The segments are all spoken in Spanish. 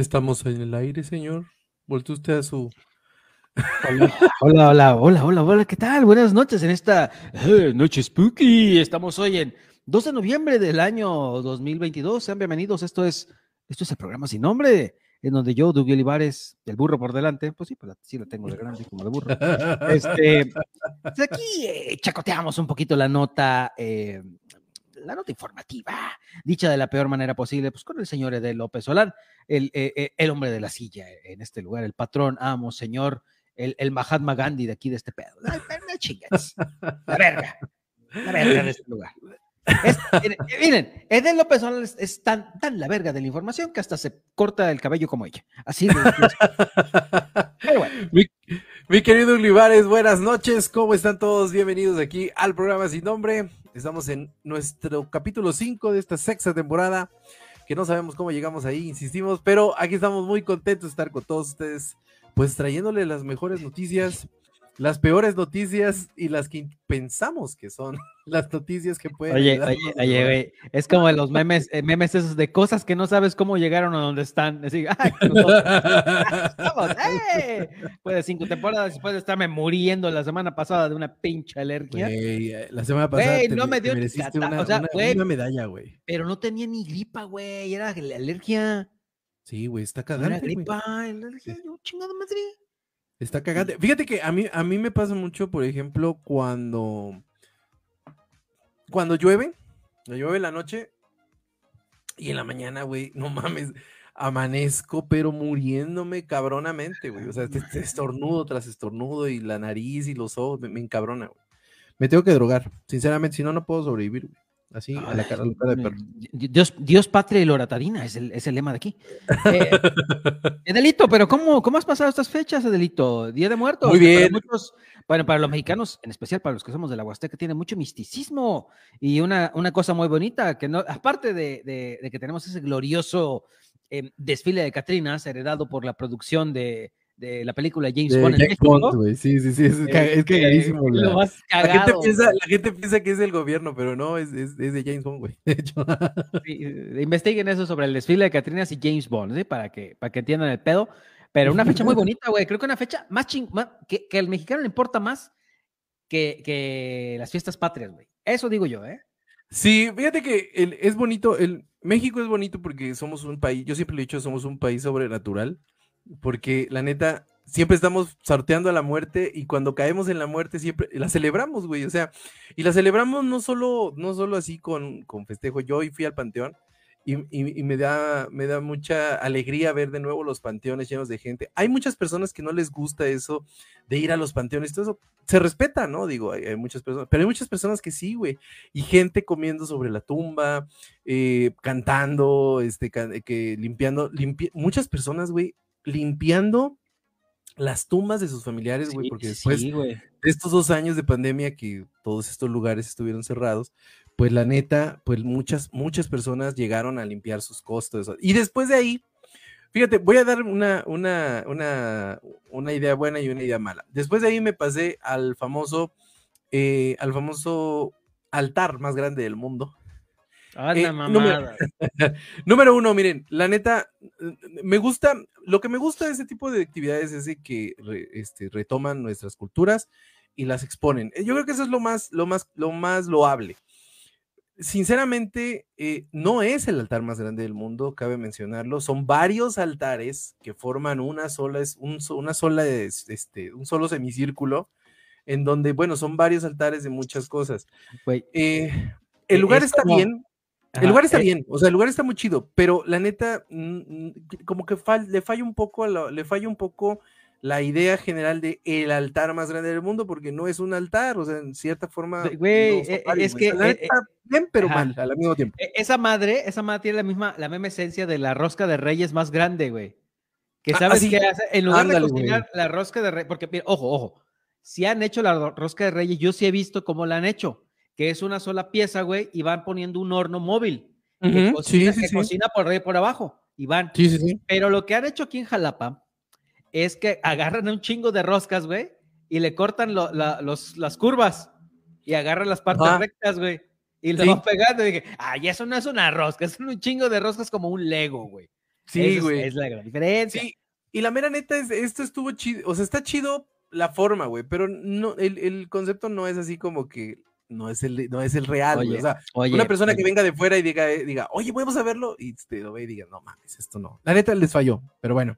estamos en el aire, señor. Vuelto usted a su. Hola, hola, hola, hola, hola, hola, ¿qué tal? Buenas noches en esta eh, noche spooky. Estamos hoy en 2 de noviembre del año 2022. Sean bienvenidos. Esto es, esto es el programa sin nombre, en donde yo, Dubi Olivares, del burro por delante, pues sí, pues sí la tengo de grande como de burro. Este, pues aquí eh, chacoteamos un poquito la nota, eh, la nota informativa, dicha de la peor manera posible, pues con el señor Edel López Solán, el, eh, eh, el hombre de la silla en este lugar, el patrón, amo, señor, el, el Mahatma Gandhi de aquí de este pedo. Pero no chingas. La verga. La verga de este lugar. Es- miren, Edel López Solán es, es tan, tan la verga de la información que hasta se corta el cabello como ella. Así de- Pero bueno, Mi, mi querido Olivares, buenas noches. ¿Cómo están todos? Bienvenidos aquí al programa Sin Nombre. Estamos en nuestro capítulo 5 de esta sexta temporada, que no sabemos cómo llegamos ahí, insistimos, pero aquí estamos muy contentos de estar con todos ustedes, pues trayéndole las mejores noticias, las peores noticias y las que pensamos que son las noticias que pueden Oye, oye, oye, güey, es como los memes, eh, memes esos de cosas que no sabes cómo llegaron a donde están. Así, ay, nosotros estamos, ¡eh! De cinco temporadas, después de estarme muriendo la semana pasada de una pinche alergia, eh, la semana pasada te, no me dio mereciste una, o sea, una- güey. una medalla, güey. pero no tenía ni gripa, güey, era la alergia. Sí, güey, está No era gripa, alergia, yo chingada madre. Está cagante. Fíjate que a mí, a mí me pasa mucho, por ejemplo, cuando, cuando llueve, llueve en la noche y en la mañana, güey, no mames, amanezco, pero muriéndome cabronamente, güey. O sea, este, este estornudo tras estornudo y la nariz y los ojos me, me encabrona, güey. Me tengo que drogar, sinceramente, si no, no puedo sobrevivir, güey. Así, a la cara, a la cara de perro. Dios, Dios, patria y loratadina es el, es el lema de aquí. Eh, Edelito, pero ¿cómo, ¿cómo has pasado estas fechas, Edelito? Día de Muertos. Muy que para bien. muchos- bueno, para los mexicanos, en especial para los que somos de la Huasteca, tiene mucho misticismo y una, una cosa muy bonita, que no, aparte de, de- de que tenemos ese glorioso eh, desfile de Catrinas heredado por la producción de, de la película James Bond James Bond, güey. Sí, sí, sí, es, ca- es eh, cagadísimo. eh, la- lo más La gente, piensa, la gente piensa que es del gobierno, pero no, es, es, es de James Bond, güey. De hecho. Sí, eh, investiguen eso sobre el desfile de Catrinas y James Bond, ¿sí? Para que, para que entiendan el pedo. Pero una fecha muy bonita, güey. Creo que una fecha más ching, más- que, que al mexicano le importa más que, que las fiestas patrias, güey. Eso digo yo, ¿eh? Sí, fíjate que el- es bonito, el, México es bonito porque somos un país, yo siempre lo he dicho, somos un país sobrenatural, porque la neta, siempre estamos sorteando a la muerte y cuando caemos en la muerte siempre la celebramos, güey, o sea, y la celebramos no solo, no solo así con, con festejo, yo hoy fui al panteón y, y- y me, da, me da mucha alegría ver de nuevo los panteones llenos de gente. Hay muchas personas que no les gusta eso de ir a los panteones, todo eso se respeta, ¿no? Digo, hay, hay muchas personas, pero hay muchas personas que sí, güey, y gente comiendo sobre la tumba, eh, cantando, este, que limpiando, limpi- muchas personas, güey, limpiando las tumbas de sus familiares, güey, Sí, porque después sí, de estos dos años de pandemia que todos estos lugares estuvieron cerrados, pues la neta, pues muchas, muchas personas llegaron a limpiar sus costos. Y después de ahí, fíjate, voy a dar una, una, una, una idea buena y una idea mala. Después de ahí me pasé al famoso, eh, al famoso altar más grande del mundo. Ah, Eh, la número- mamada. Número uno, miren, la neta, me gusta, lo que me gusta de este tipo de actividades es de que re- este, retoman nuestras culturas y las exponen. Eh, Yo creo que eso es lo más, lo más, lo más loable. Sinceramente, eh, no es el altar más grande del mundo, cabe mencionarlo. Son varios altares que forman una sola, es un, una sola, es- este, un solo semicírculo, en donde, bueno, son varios altares de muchas cosas. Eh, el lugar es está como- bien, El lugar está eh, bien, o sea, el lugar está muy chido, pero la neta, mm, como que fal- le falla un poco, la- le falla un poco la idea general de el altar más grande del mundo, porque no es un altar, o sea, en cierta forma. Güey, no eh, varios, es que, La eh, neta, bien, pero ajá. mal al mismo tiempo. E- Esa madre, esa madre tiene la misma, la misma esencia de la rosca de reyes más grande, güey. Que Ah, sabes ah, sí. qué hace, en lugar Ándale, de güey. cocinar la rosca de reyes, porque ojo, ojo, si han hecho la ro- rosca de reyes, yo sí he visto cómo la han hecho, que es una sola pieza, güey, y van poniendo un horno móvil que, cocina, sí, sí, que sí. cocina por arriba y por abajo, y van. Sí, sí, sí. Pero lo que han hecho aquí en Jalapa es que agarran un chingo de roscas, güey, y le cortan lo- la- los, las curvas y agarran las partes rectas, güey. Y lo van pegando. Y dije, ay, eso no es una rosca, es un chingo de roscas como un Lego, güey. Sí, Esa es- güey. Es, la gran diferencia. Sí, y la mera neta es, esto estuvo chido, o sea, está chido la forma, güey, pero no, el, el concepto no es así como que no es el, no es el real. Oye, O sea, Oye, una persona que venga de fuera y diga, eh, diga, oye, vamos a verlo, y te lo ve y diga, no mames, esto no. La neta les falló, pero bueno,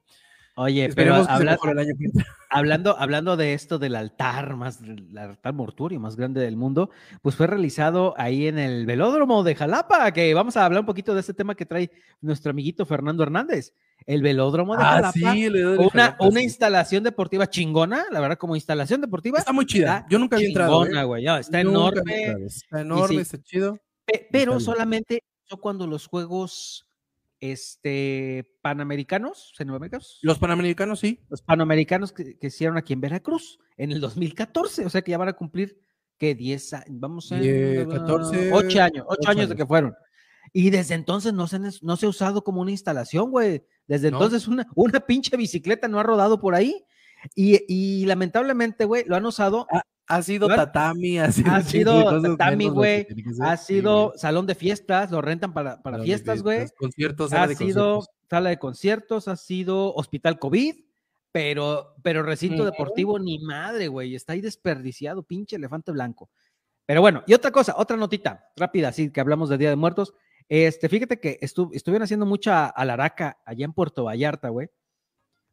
Oye, pero esperemos habla- el año hablando, hablando de esto del altar más, el altar mortuorio más grande del mundo, pues fue realizado ahí en el velódromo de Jalapa, que vamos a hablar un poquito de este tema que trae nuestro amiguito Fernando Hernández. El velódromo de Ah, Jalapa. sí, de una, Jalapa, una sí. instalación deportiva chingona, la verdad, como instalación deportiva. Está muy chida. está Yo nunca había entrado. chingona, ¿eh? güey, no, está enorme. Está enorme, sí. está chido. pe- pero bien. solamente cuando los juegos este, panamericanos, Los panamericanos, sí. los panamericanos que, que hicieron aquí en Veracruz en el 2014, o sea que ya van a cumplir que 10 años, vamos a Die- 14, 8 años, 8 ocho años de que fueron. Y desde entonces no se, no se ha usado como una instalación, güey. Desde No. entonces una, una pinche bicicleta no ha rodado por ahí. Y, y lamentablemente, güey, lo han usado, Ha sido tatami, ha sido, ha tatami, güey, ha Sí, sido salón de fiestas, lo rentan para, para fiestas, güey. Conciertos, sala Ha de sido conciertos. sala de conciertos, ha sido hospital COVID, pero, pero recinto deportivo ni madre, güey. Está ahí desperdiciado, pinche elefante blanco. Pero bueno, y otra cosa, otra notita rápida, así que hablamos de Día de Muertos. Este, fíjate que estu- estuvieron haciendo mucha alaraca allá en Puerto Vallarta, güey.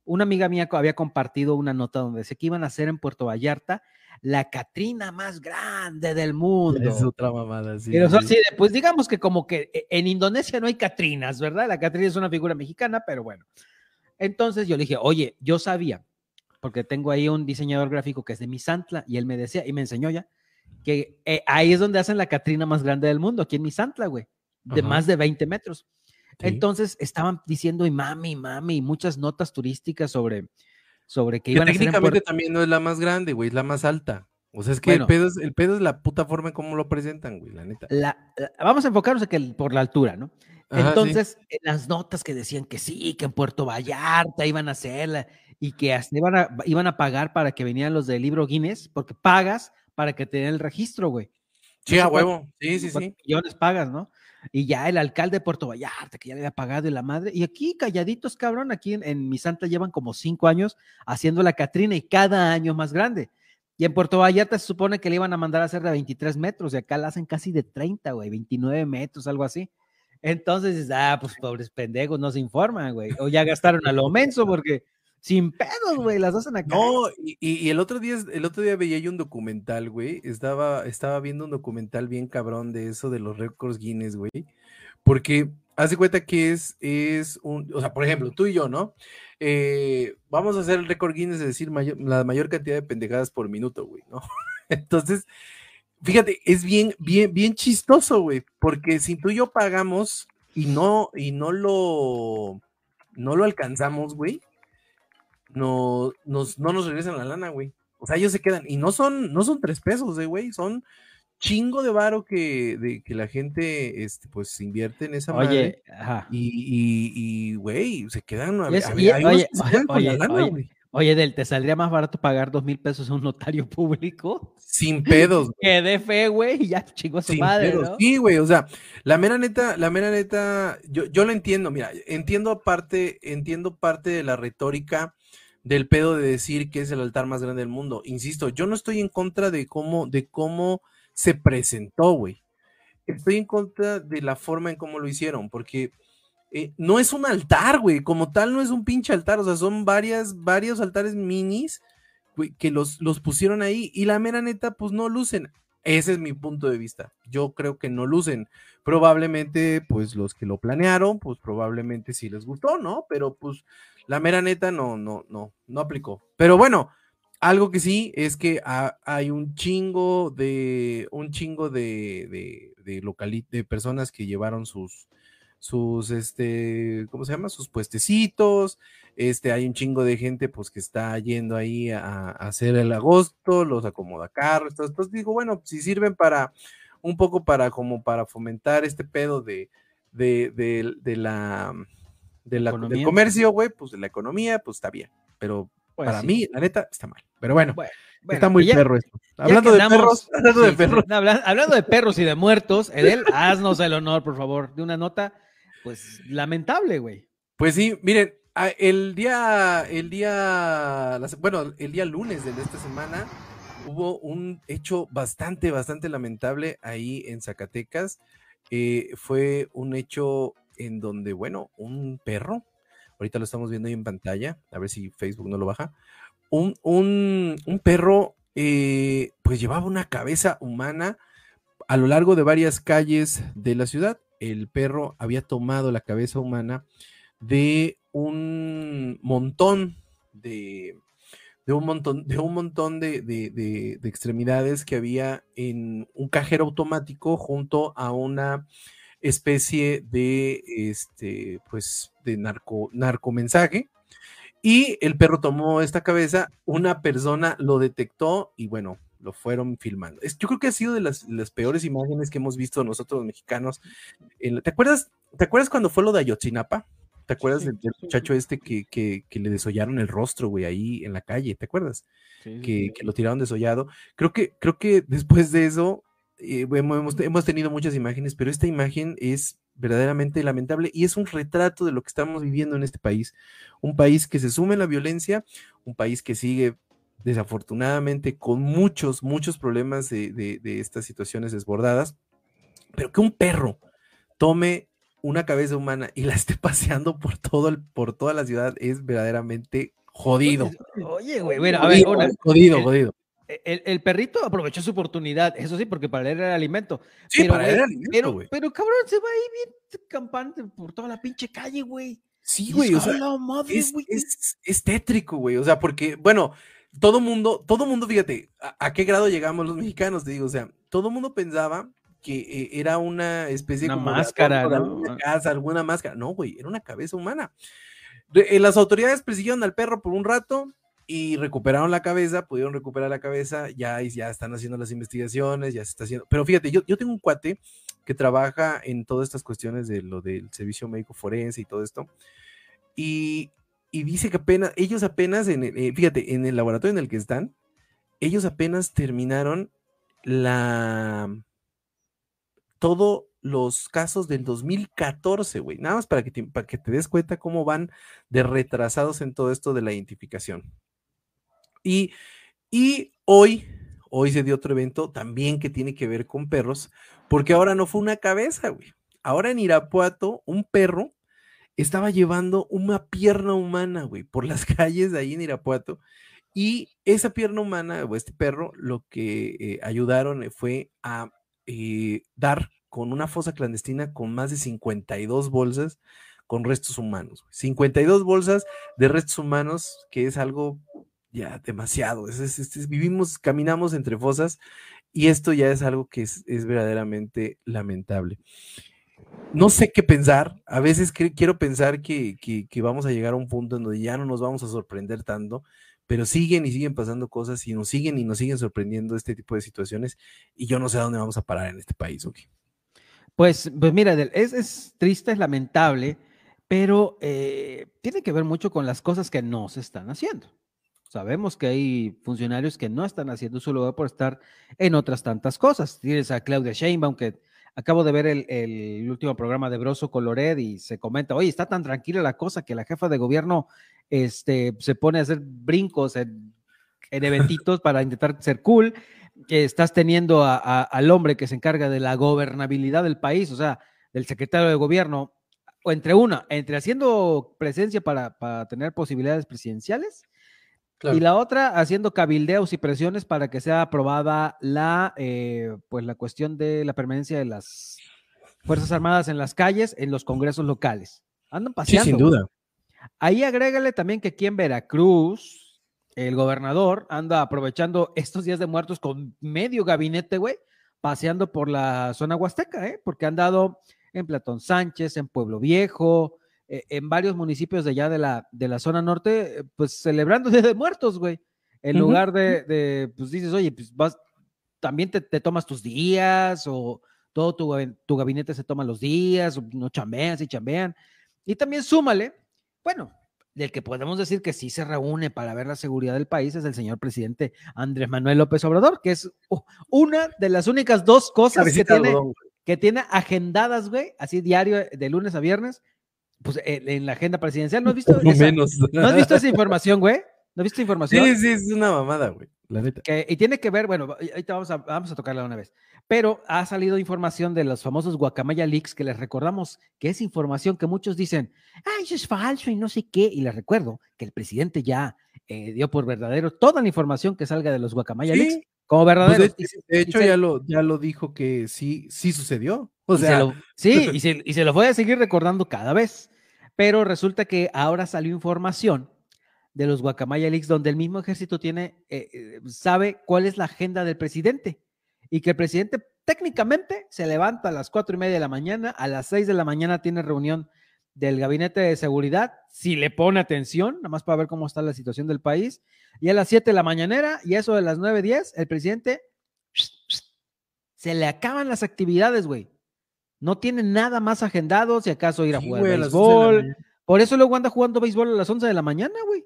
Una amiga mía había compartido una nota donde decía que iban a hacer en Puerto Vallarta la Catrina más grande del mundo. Es otra mamada, sí. Pero sí, así de, pues digamos que como que e- en Indonesia no hay Catrinas, ¿verdad? La Catrina es una figura mexicana, pero bueno. Entonces yo le dije, oye, yo sabía, porque tengo ahí un diseñador gráfico que es de Misantla, y él me decía, y me enseñó ya, que eh, ahí es donde hacen la Catrina más grande del mundo, aquí en Misantla, güey, de Ajá. más de 20 metros. Sí. Entonces estaban diciendo, y mami, mami, y muchas notas turísticas sobre, sobre que Que iban a técnicamente también no es la más grande, güey, es la más alta. O sea, es que Bueno. el, pedo es, el pedo es la puta forma en cómo lo presentan, güey, la neta. la- la- vamos a enfocarnos en que el- por la altura, ¿no? Ajá, sí. Entonces, en las notas que decían que sí, que en Puerto Vallarta iban a hacerla y que hasta iban a, iban a pagar para que vinieran los del libro Guinness, porque pagas para que te den el registro, güey. Sí, a huevo. Sí, sí, ¿Cuántos sí. millones pagas, ¿no? Y ya el alcalde de Puerto Vallarta, que ya le había pagado y la madre. Y aquí, calladitos, cabrón, aquí en, mi santa llevan como cinco años haciendo la Catrina y cada año más grande. Y en Puerto Vallarta se supone que le iban a mandar a hacer de 23 metros y acá la hacen casi de 30, güey, 29 metros, algo así. Entonces, ah, pues pobres pendejos, no se informan, güey. O ya gastaron a lo menso porque sin pedos, güey, las hacen acá. No, y, y- el otro día, el otro día veía yo un documental, güey. Estaba, estaba viendo un documental bien cabrón de eso de los récords Guinness, güey. Porque hace cuenta que es, es un, o sea, por ejemplo, tú y yo, ¿no? Eh, vamos a hacer el récord Guinness, es decir, la mayor cantidad de pendejadas por minuto, güey, ¿no? Entonces, fíjate, es bien, bien, bien chistoso, güey, porque si tú y yo pagamos y no, y no lo, no lo alcanzamos, güey, no, nos, no nos regresan la lana, güey. O sea, ellos se quedan, y no son, no son tres pesos, eh, güey, son chingo de varo que, de, que la gente, este, pues, invierte en esa madre. Oye, ajá. Y, y, y, güey, se quedan. A, a- y- oye, se quedan con la oye, lana, oye, güey. Oye, Del, ¿te saldría más barato pagar dos mil pesos a un notario público? Sin pedos, güey. Que dé fe, güey, y ya chingó a su Sin madre, pedos. ¿no? Sí, güey, o sea, la mera neta, la mera neta, yo, yo lo entiendo, mira, entiendo aparte, entiendo parte de la retórica del pedo de decir que es el altar más grande del mundo. Insisto, yo no estoy en contra de cómo, de cómo se presentó, güey. Estoy en contra de la forma en cómo lo hicieron, porque eh, no es un altar, güey, como tal no es un pinche altar, o sea, son varias, varios altares minis que los, los pusieron ahí y la mera neta, pues no lucen. Ese es mi punto de vista. Yo creo que no lucen. Probablemente, pues los que lo planearon, pues probablemente sí les gustó, ¿no? Pero pues la mera neta no, no, no, no aplicó. Pero bueno, algo que sí es que hay un chingo de, un chingo de, de, de, de personas que llevaron sus, sus, este, ¿cómo se llama? Sus puestecitos. Este, hay un chingo de gente, pues, que está yendo ahí a, hacer el agosto, los acomoda carros. Entonces, digo, bueno, si sirven para, un poco para, como para fomentar este pedo de, de, de, la, de la, del comercio, güey, pues, de la economía, pues, está bien. Pero pues para mí, la neta, está mal. Pero bueno, está muy perro esto. Hablando de perros, hablando de perros. hablando de perros y de muertos, Edel, haznos el honor, por favor, de una nota, pues lamentable, güey. Pues sí, miren, el día, el día, bueno, el día lunes de esta semana hubo un hecho bastante, bastante lamentable ahí en Zacatecas. Eh, fue un hecho en donde, bueno, un perro, ahorita lo estamos viendo ahí en pantalla, a ver si Facebook no lo baja, un, un, perro eh, pues llevaba una cabeza humana a lo largo de varias calles de la ciudad. El perro había tomado la cabeza humana de un montón de, de un montón, de un montón de, de, extremidades que había en un cajero automático junto a una especie de, este, pues, de narco, narcomensaje. Y el perro tomó esta cabeza, una persona lo detectó y bueno, lo fueron filmando. yo creo que ha sido de las, peores imágenes que hemos visto nosotros los mexicanos. ¿te, acuerdas, ¿Te acuerdas cuando fue lo de Ayotzinapa? ¿Te acuerdas del, muchacho este que, que, le desollaron el rostro, güey, ahí en la calle? ¿Te acuerdas? que, que, lo tiraron desollado. Creo que, creo que después de eso eh, hemos, tenido muchas imágenes, pero esta imagen es verdaderamente lamentable y es un retrato de lo que estamos viviendo en este país. Un país que se sume a la violencia, un país que sigue desafortunadamente con muchos, muchos problemas de, estas situaciones desbordadas, pero que un perro tome una cabeza humana y la esté paseando por todo el, por toda la ciudad es verdaderamente jodido. Oye, güey, bueno, a ver, jodido, jodido. E, el, perrito aprovechó su oportunidad, eso sí, porque para él era alimento. Sí, pero, para él era alimento, güey. Pero, cabrón, se va ahí bien campante por toda la pinche calle, güey. Sí, güey. O sea, es, tétrico, güey. O sea, porque, bueno, todo mundo, todo mundo, fíjate, a, qué grado llegamos los mexicanos, te digo, o sea, todo mundo pensaba que eh, era una especie de máscara, ¿no? alguna casa, alguna máscara. No, güey, era una cabeza humana. Eh, las autoridades persiguieron al perro por un rato, y recuperaron la cabeza, pudieron recuperar la cabeza, ya, ya están haciendo las investigaciones, ya se está haciendo. Pero fíjate, yo, yo tengo un cuate que trabaja en todas estas cuestiones de lo del servicio médico forense y todo esto, y, y dice que apenas, ellos apenas, en eh, fíjate, en el laboratorio en el que están, ellos apenas terminaron la todos los casos del 2014, güey. Nada más para que, para que te des cuenta cómo van de retrasados en todo esto de la identificación. Y, y hoy, hoy se dio otro evento también que tiene que ver con perros, porque ahora no fue una cabeza, güey. Ahora en Irapuato, un perro estaba llevando una pierna humana, güey, por las calles de ahí en Irapuato. Y esa pierna humana, o este perro, lo que eh, ayudaron fue a eh, dar con una fosa clandestina con más de 52 bolsas con restos humanos. 52 bolsas de restos humanos, que es algo ya demasiado. vivimos, caminamos entre fosas y esto ya es algo que es, verdaderamente lamentable. No sé qué pensar. A veces quiero pensar que, vamos a llegar a un punto en donde ya no nos vamos a sorprender tanto, pero siguen y siguen pasando cosas y nos siguen y nos siguen sorprendiendo este tipo de situaciones y yo no sé a dónde vamos a parar en este país. Pues, pues mira, es, es triste, es lamentable, pero eh, tiene que ver mucho con las cosas que no se están haciendo. Sabemos que hay funcionarios que no están haciendo su lugar por estar en otras tantas cosas. Tienes a Claudia Sheinbaum, que acabo de ver el, último programa de Broso Colored y se comenta, oye, está tan tranquila la cosa que la jefa de gobierno este, se pone a hacer brincos en, eventitos para intentar ser cool. Que estás teniendo al hombre que se encarga de la gobernabilidad del país, o sea, del secretario de gobierno, o entre una, entre haciendo presencia para, para tener posibilidades presidenciales Claro. Y la otra haciendo cabildeos y presiones para que sea aprobada la, eh, pues la cuestión de la permanencia de las Fuerzas Armadas en las calles, en los congresos locales. Andan Sí, paseando. sin güey. duda. Ahí agrégale también que aquí en Veracruz, el gobernador anda aprovechando estos días de muertos con medio gabinete, güey, paseando por la zona huasteca, ¿eh? Porque han dado en Platón Sánchez, en Pueblo Viejo, eh, en varios municipios de allá de la, de la zona norte, eh, pues celebrando Día de Muertos, güey. En Ujú. lugar de, de, pues dices, oye, pues vas, también te, te tomas tus días o todo tu, tu gabinete se toma los días, o no chambean, sí chambean. Y también súmale, bueno, del que podemos decir que sí se reúne para ver la seguridad del país es el señor presidente Andrés Manuel López Obrador, que es uh, una de las únicas dos cosas que tiene, que tiene agendadas, güey, así diario de lunes a viernes, pues en la agenda presidencial. ¿No has visto, esa, menos. ¿no has visto esa información, güey? ¿No has visto información? Sí, sí, es una mamada, güey. La neta. que- y tiene que ver, bueno, ahorita vamos a, vamos a tocarla una vez, pero ha salido información de los famosos Guacamaya Leaks que les recordamos que es información que muchos dicen, ay, eso es falso y no sé qué, y les recuerdo que el presidente ya eh, dio por verdadero toda la información que salga de los Guacamaya Sí, Leaks como Pues verdadero. de, de hecho, ya lo, ya lo dijo que sí, sí sucedió. O sea, sí, y se, y se lo voy a seguir recordando cada vez, pero resulta que ahora salió información de los Guacamaya Leaks, donde el mismo ejército tiene, eh, eh, sabe cuál es la agenda del presidente y que el presidente técnicamente se levanta a las cuatro y media de la mañana, a las seis de la mañana tiene reunión del gabinete de seguridad, si le pone atención, nada más para ver cómo está la situación del país, y a las siete de la mañanera y eso de las nueve diez, el presidente se le acaban las actividades, güey. No tiene nada más agendado, si acaso ir a sí, jugar güey, a las 11 de la béisbol, por eso luego anda jugando béisbol a las 11 de la mañana, güey.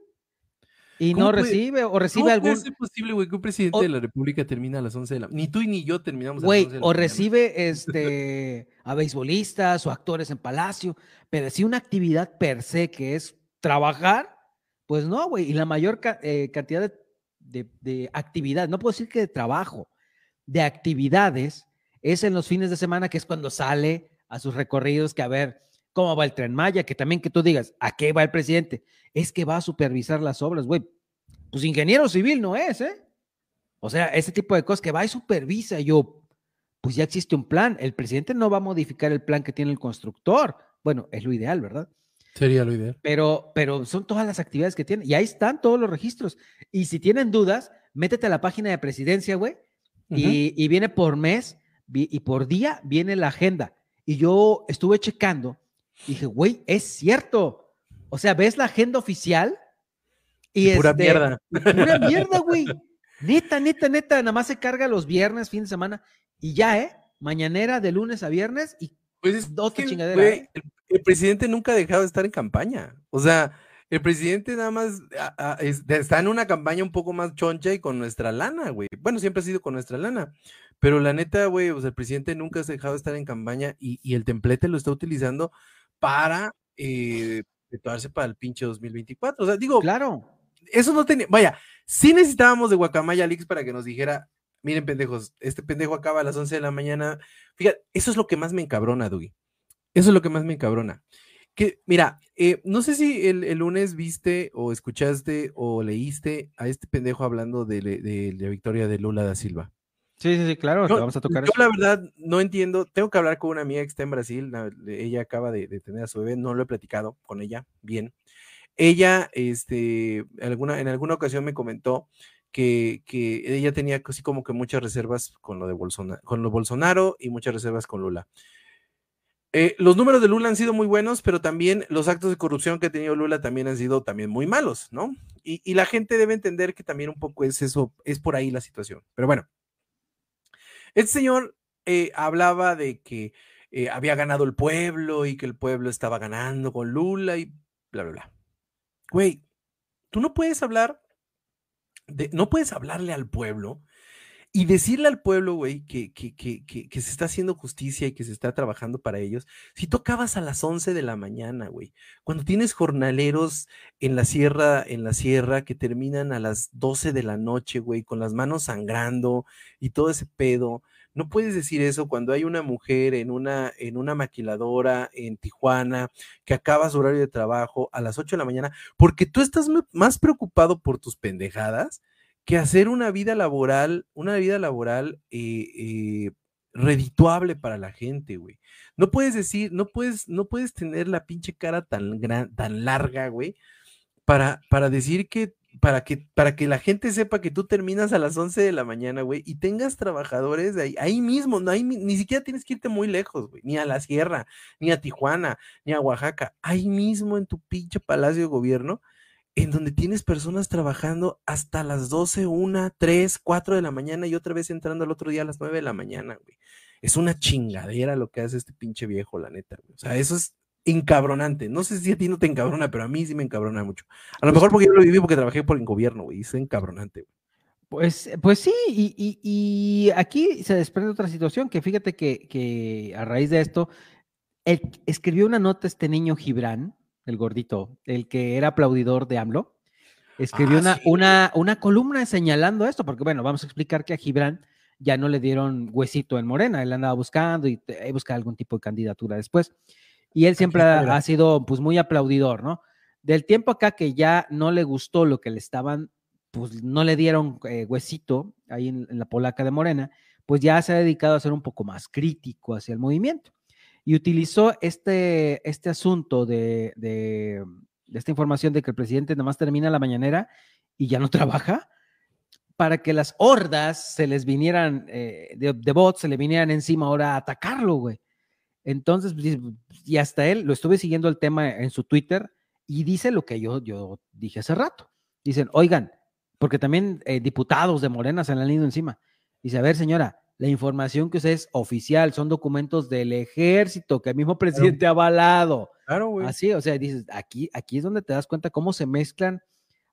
Y ¿Cómo no puede- recibe o recibe ¿Cómo algún, puede ser posible, güey, que un presidente o- de la República termina a las 11 de la Ni tú y ni yo terminamos a las güey, 11 de la o mañana. recibe este a beisbolistas o actores en palacio, pero si una actividad per se que es trabajar, pues no, güey. Y la mayor ca- eh, cantidad de, de, de actividad, no puedo decir que de trabajo, de actividades, es en los fines de semana, que es cuando sale a sus recorridos, que a ver cómo va el tren Maya, que también que tú digas, ¿a qué va el presidente? Es que va a supervisar las obras, güey. Pues ingeniero civil no es, ¿eh? O sea, ese tipo de cosas que va y supervisa. Yo, pues ya existe un plan. El presidente no va a modificar el plan que tiene el constructor. Bueno, es lo ideal, ¿verdad? Sería lo ideal. Pero, pero son todas las actividades que tiene. Y ahí están todos los registros. Y si tienen dudas, métete a la página de presidencia, güey. y, y viene por mes y por día viene la agenda. Y yo estuve checando y dije, güey, es cierto. O sea, ves la agenda oficial y Y pura este, mierda. Pura mierda, güey. Neta, neta, neta. Nada más se carga los viernes, fin de semana. Y ya, ¿eh? Mañanera de lunes a viernes y Pues es Otra que, chingadera, ¿eh? el, el presidente nunca ha dejado de estar en campaña. O sea, el presidente nada más a- a- es- está en una campaña un poco más choncha y con nuestra lana, güey. Bueno, siempre ha sido con nuestra lana. Pero la neta, güey, o sea, el presidente nunca se ha dejado de estar en campaña y, y el templete lo está utilizando para eh, para el pinche 2024. O sea, digo, claro. eso no tenía, vaya, sí necesitábamos de Guacamaya Leaks para que nos dijera, miren pendejos, este pendejo acaba a las 11 de la mañana. Fíjate, eso es lo que más me encabrona, Duggy. Eso es lo que más me encabrona. Que, mira, eh, no sé si el, el lunes viste o escuchaste o leíste a este pendejo hablando de, la victoria de Lula da Silva. Sí, sí, sí, claro. Yo, vamos a tocar yo eso. la verdad no entiendo, tengo que hablar con una amiga que está en Brasil, la- ella acaba de, de tener a su bebé, no lo he platicado con ella, bien. Ella, este, alguna, en alguna ocasión me comentó que, que ella tenía así como que muchas reservas con lo de Bolsonaro, con lo de Bolsonaro y muchas reservas con Lula. Eh, los números de Lula han sido muy buenos, pero también los actos de corrupción que ha tenido Lula también han sido también muy malos, ¿no? Y, la gente debe entender que también un poco es eso, es por ahí la situación. Pero bueno, este señor eh, hablaba de que eh, había ganado el pueblo y que el pueblo estaba ganando con Lula y bla, bla, bla. Güey, tú no puedes hablar no puedes hablarle al pueblo y decirle al pueblo, güey, que, que, que, que, se está haciendo justicia y que se está trabajando para ellos. Si tú acabas a las 11 de la mañana, güey, cuando tienes jornaleros en la sierra, en la sierra que terminan a las 12 de la noche, güey, con las manos sangrando y todo ese pedo, No puedes decir eso cuando hay una mujer en una, en una maquiladora en Tijuana que acaba su horario de trabajo a las 8 de la mañana, porque tú estás más preocupado por tus pendejadas que hacer una vida laboral, una vida laboral eh, eh, redituable para la gente, güey. No puedes decir, no puedes, no puedes tener la pinche cara tan gran, tan larga, güey, para, para decir que para que, para que la gente sepa que tú terminas a las 11 de la mañana, güey, y tengas trabajadores ahí, ahí mismo, no hay, ni siquiera tienes que irte muy lejos, güey, ni a la sierra, ni a Tijuana, ni a Oaxaca, ahí mismo en tu pinche palacio de gobierno, en donde tienes personas trabajando hasta las 12, 1, 3, 4 de la mañana y otra vez entrando al otro día a las 9 de la mañana, güey. Es una chingadera lo que hace este pinche viejo, la neta, güey. O sea, eso es encabronante. No sé si a ti no te encabrona, pero a mí sí me encabrona mucho. A lo pues mejor porque yo lo viví porque trabajé por el gobierno, güey, es encabronante. Pues, pues sí, y, aquí se desprende otra situación, que fíjate que, a raíz de esto, escribió una nota este niño Gibran, el gordito, el que era aplaudidor de AMLO, escribió ah, una, una, una columna señalando esto, porque bueno, vamos a explicar que a Gibran ya no le dieron huesito en Morena, él andaba buscando y busca algún tipo de candidatura después. Y él siempre ha, sido pues muy aplaudidor, ¿no? Del tiempo acá que ya no le gustó lo que le estaban, pues no le dieron eh, huesito ahí en, la polaca de Morena, pues ya se ha dedicado a ser un poco más crítico hacia el movimiento. Y utilizó este, este asunto de, de, esta información de que el presidente nada más termina la mañanera y ya no trabaja, para que las hordas se les vinieran, eh, de, de bots, se le vinieran encima ahora a atacarlo, güey. Entonces, pues, y hasta él, lo estuve siguiendo el tema en su Twitter y dice lo que yo, yo dije hace rato. Dicen, oigan, porque también eh, diputados de Morena se le han ido encima. Dice, a ver, señora, la información que usted es oficial, son documentos del ejército que el mismo presidente ha avalado. Claro, güey. Así, o sea, dices, aquí, aquí es donde te das cuenta cómo se mezclan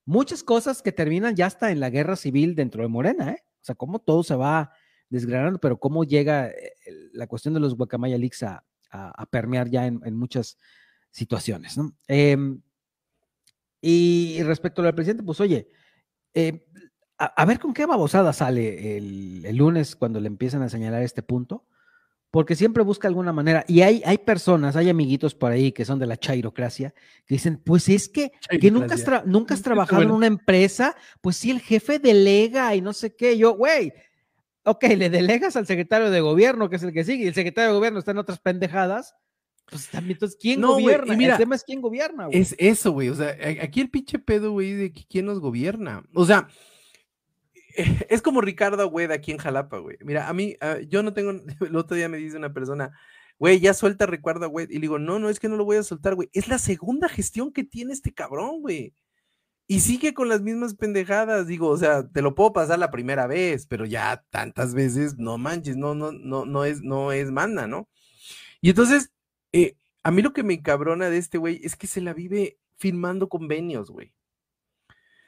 muchas cosas que terminan ya hasta en la guerra civil dentro de Morena, ¿eh? O sea, cómo todo se va desgranando, pero cómo llega eh, la cuestión de los Guacamaya Leaks a, permear ya en, muchas situaciones, ¿no? Em, y respecto al presidente, pues oye, em, a, ver con qué babosada sale el, lunes cuando le empiezan a señalar este punto, porque siempre busca alguna manera, y hay, hay personas, hay amiguitos por ahí que son de la chairocracia, que dicen, pues es que, que nunca, has nunca has trabajado en una empresa, pues si el jefe delega y no sé qué, yo, güey, ok, le delegas al secretario de gobierno, que es el que sigue, y el secretario de gobierno está en otras pendejadas, pues también, entonces, ¿quién gobierna? mira, el tema es quién gobierna, güey. Es eso, güey, o sea, aquí el pinche pedo, güey, de quién nos gobierna. O sea, es como Ricardo güey, aquí en Jalapa, güey. Mira, a mí, ah, yo no tengo, el otro día me dice una persona, güey, ya suelta Ricardo güey, y le digo, no, no, es que no lo voy a soltar, güey. Es la segunda gestión que tiene este cabrón, güey y sigue con las mismas pendejadas. Digo, o sea, te lo puedo pasar la primera vez, pero ya tantas veces, no manches, no, no, no, no es, no es manda, ¿no? Y entonces, eh, a mí lo que me encabrona de este güey es que se la vive firmando convenios, güey.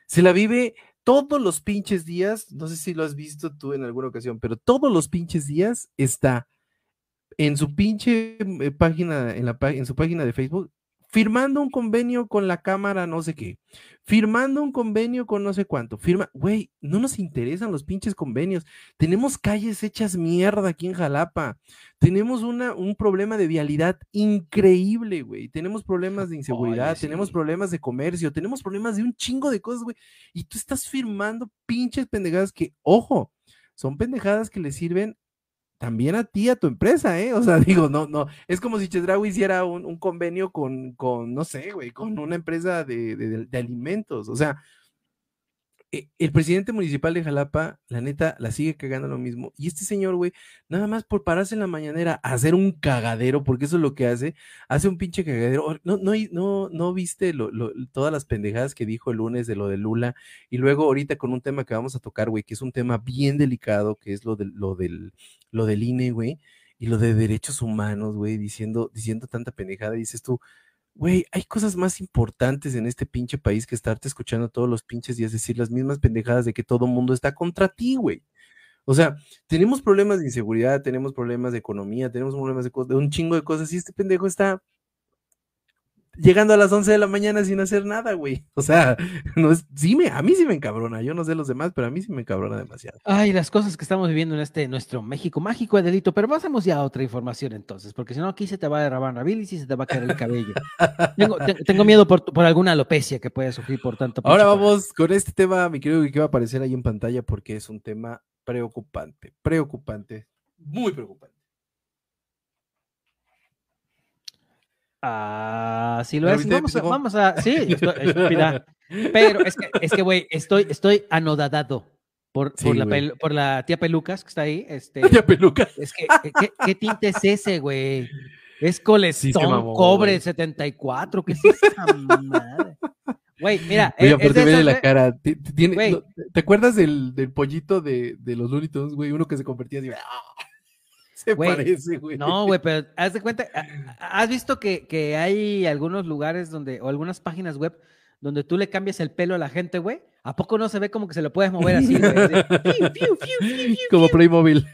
Se la vive todos los pinches días, no sé si lo has visto tú en alguna ocasión, pero todos los pinches días está en su pinche eh, página, en, la, en su página de Facebook, firmando un convenio con la cámara, no sé qué, firmando un convenio con no sé cuánto, firma, güey, no nos interesan los pinches convenios, tenemos calles hechas mierda aquí en Jalapa, tenemos una, un problema de vialidad increíble, güey, tenemos problemas de inseguridad, tenemos problemas de comercio, tenemos problemas de un chingo de cosas, güey, y tú estás firmando pinches pendejadas que, ojo, son pendejadas que le sirven también a ti, a tu empresa, ¿eh? O sea, digo, no, no, es como si Chedraui hiciera un, convenio con, con, no sé, güey, con una empresa de, de alimentos, o sea, el presidente municipal de Jalapa, la neta, la sigue cagando lo mismo. Y este señor, güey, nada más por pararse en la mañanera a hacer un cagadero, porque eso es lo que hace, hace un pinche cagadero. No, no, no, no viste todas las pendejadas que dijo el lunes de lo de Lula, y luego ahorita con un tema que vamos a tocar, güey, que es un tema bien delicado, que es lo, de, lo, del, lo del INE, güey, y lo de derechos humanos, güey, diciendo, diciendo tanta pendejada, dices tú, Güey, hay cosas más importantes en este pinche país que estarte escuchando todos los pinches días decir las mismas pendejadas de que todo mundo está contra ti, güey. O sea, tenemos problemas de inseguridad, tenemos problemas de economía, tenemos problemas de, de un chingo de cosas y este pendejo está llegando a las 11 de la mañana sin hacer nada, güey. O sea, no es, sí me, a mí sí me encabrona. Yo no sé los demás, pero a mí sí me encabrona demasiado. Ay, las cosas que estamos viviendo en este nuestro México mágico de delito. Pero pasemos ya a otra información entonces, porque si no aquí se te va a derramar la bilis y se te va a caer el cabello. tengo, te- tengo miedo por, por alguna alopecia que pueda sufrir por tanto. Ahora vamos con este tema, mi querido, que va a aparecer ahí en pantalla porque es un tema preocupante, preocupante, muy preocupante. Ah, sí lo ¿Ya es. Vamos a, vamos a, sí, estoy- estúpida. Pero es que, es que, güey, estoy, estoy anodadado por, Sí, por, la pelu- por la tía Pelucas que está ahí. Este, Ya peluca. es que, ¿qué- ¿qué, tinte es ese, güey? Es colestón, mamó, cobre güey. 74, ¿qué es esa madre? Güey, mira, Oye, es- es aparte de la cara. tiene- ¿Te acuerdas del, del pollito de, de los Looney güey? Uno que se convertía así. ¡ah! Se parece, güey. No, güey, pero haz de cuenta, a- a- ¿has visto que, que hay algunos lugares donde, o algunas páginas web donde tú le cambias el pelo a la gente, güey? ¿A poco no se ve como que se lo puedes mover así, güey? Como Playmobil.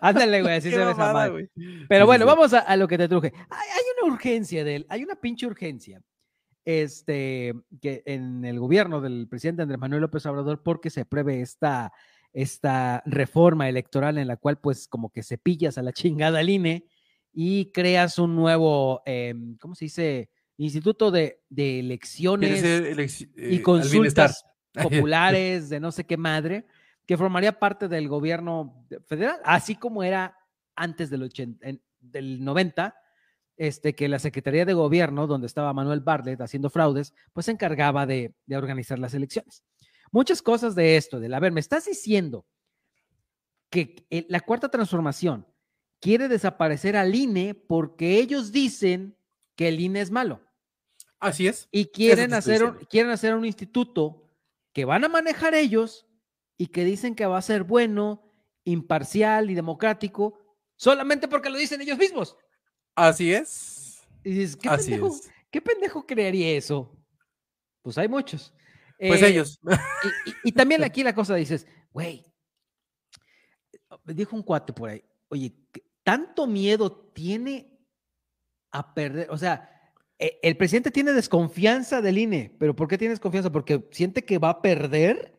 Ándale, güey, así Qué se ve esa madre. güey. Pero bueno, vamos a, a lo que te truje. Hay, hay una urgencia de él, hay una pinche urgencia. Este, que en el gobierno del presidente Andrés Manuel López Obrador, porque se prevé esta, esta reforma electoral en la cual, pues, como que se pillas a la chingada al INE y creas un nuevo, em, ¿cómo se dice? Instituto de, de elecciones elec- eh, y bienestar. consultas populares de no sé qué madre, que formaría parte del gobierno de- federal, así como era antes del, 80, en- del 90, este, que la Secretaría de Gobierno, donde estaba Manuel Bartlett haciendo fraudes, pues se encargaba de, de organizar las elecciones. Muchas cosas de esto, del, a ver, me estás diciendo que la cuarta transformación quiere desaparecer al INE porque ellos dicen que el INE es malo Así es. y quieren hacer, un, quieren hacer un instituto que van a manejar ellos y que dicen que va a ser bueno, imparcial y democrático, solamente porque lo dicen ellos mismos. Así es. Y dices, ¿qué, Así pendejo, es. ¿qué pendejo creería eso? Pues hay muchos. Pues Eh, ellos. Y, y- y también aquí la cosa dices, güey, dijo un cuate por ahí, oye, ¿qué- ¿tanto miedo tiene a perder? O sea, e- el presidente tiene desconfianza del INE, pero ¿por qué tiene desconfianza? Porque siente que va a perder.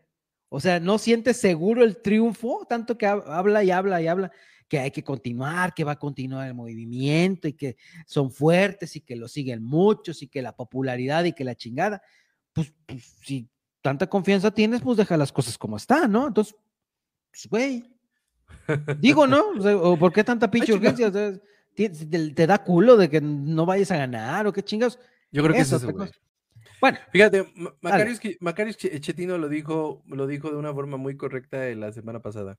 O sea, no siente seguro el triunfo, tanto que hab- habla y habla y habla, que hay que continuar, que va a continuar el movimiento y que son fuertes y que lo siguen muchos y que la popularidad y que la chingada. Pues, pues si tanta confianza tienes, pues deja las cosas como están, ¿no? Entonces, pues, güey. Digo, ¿no? O, sea, ¿o por qué tanta pinche urgencia? O sea, ¿te, da culo de que no vayas a ganar o qué chingas? Yo creo que es Eso, eso, güey. Bueno, Fíjate, Ma- Macarius, Chetino lo dijo, lo dijo de una forma muy correcta la semana pasada.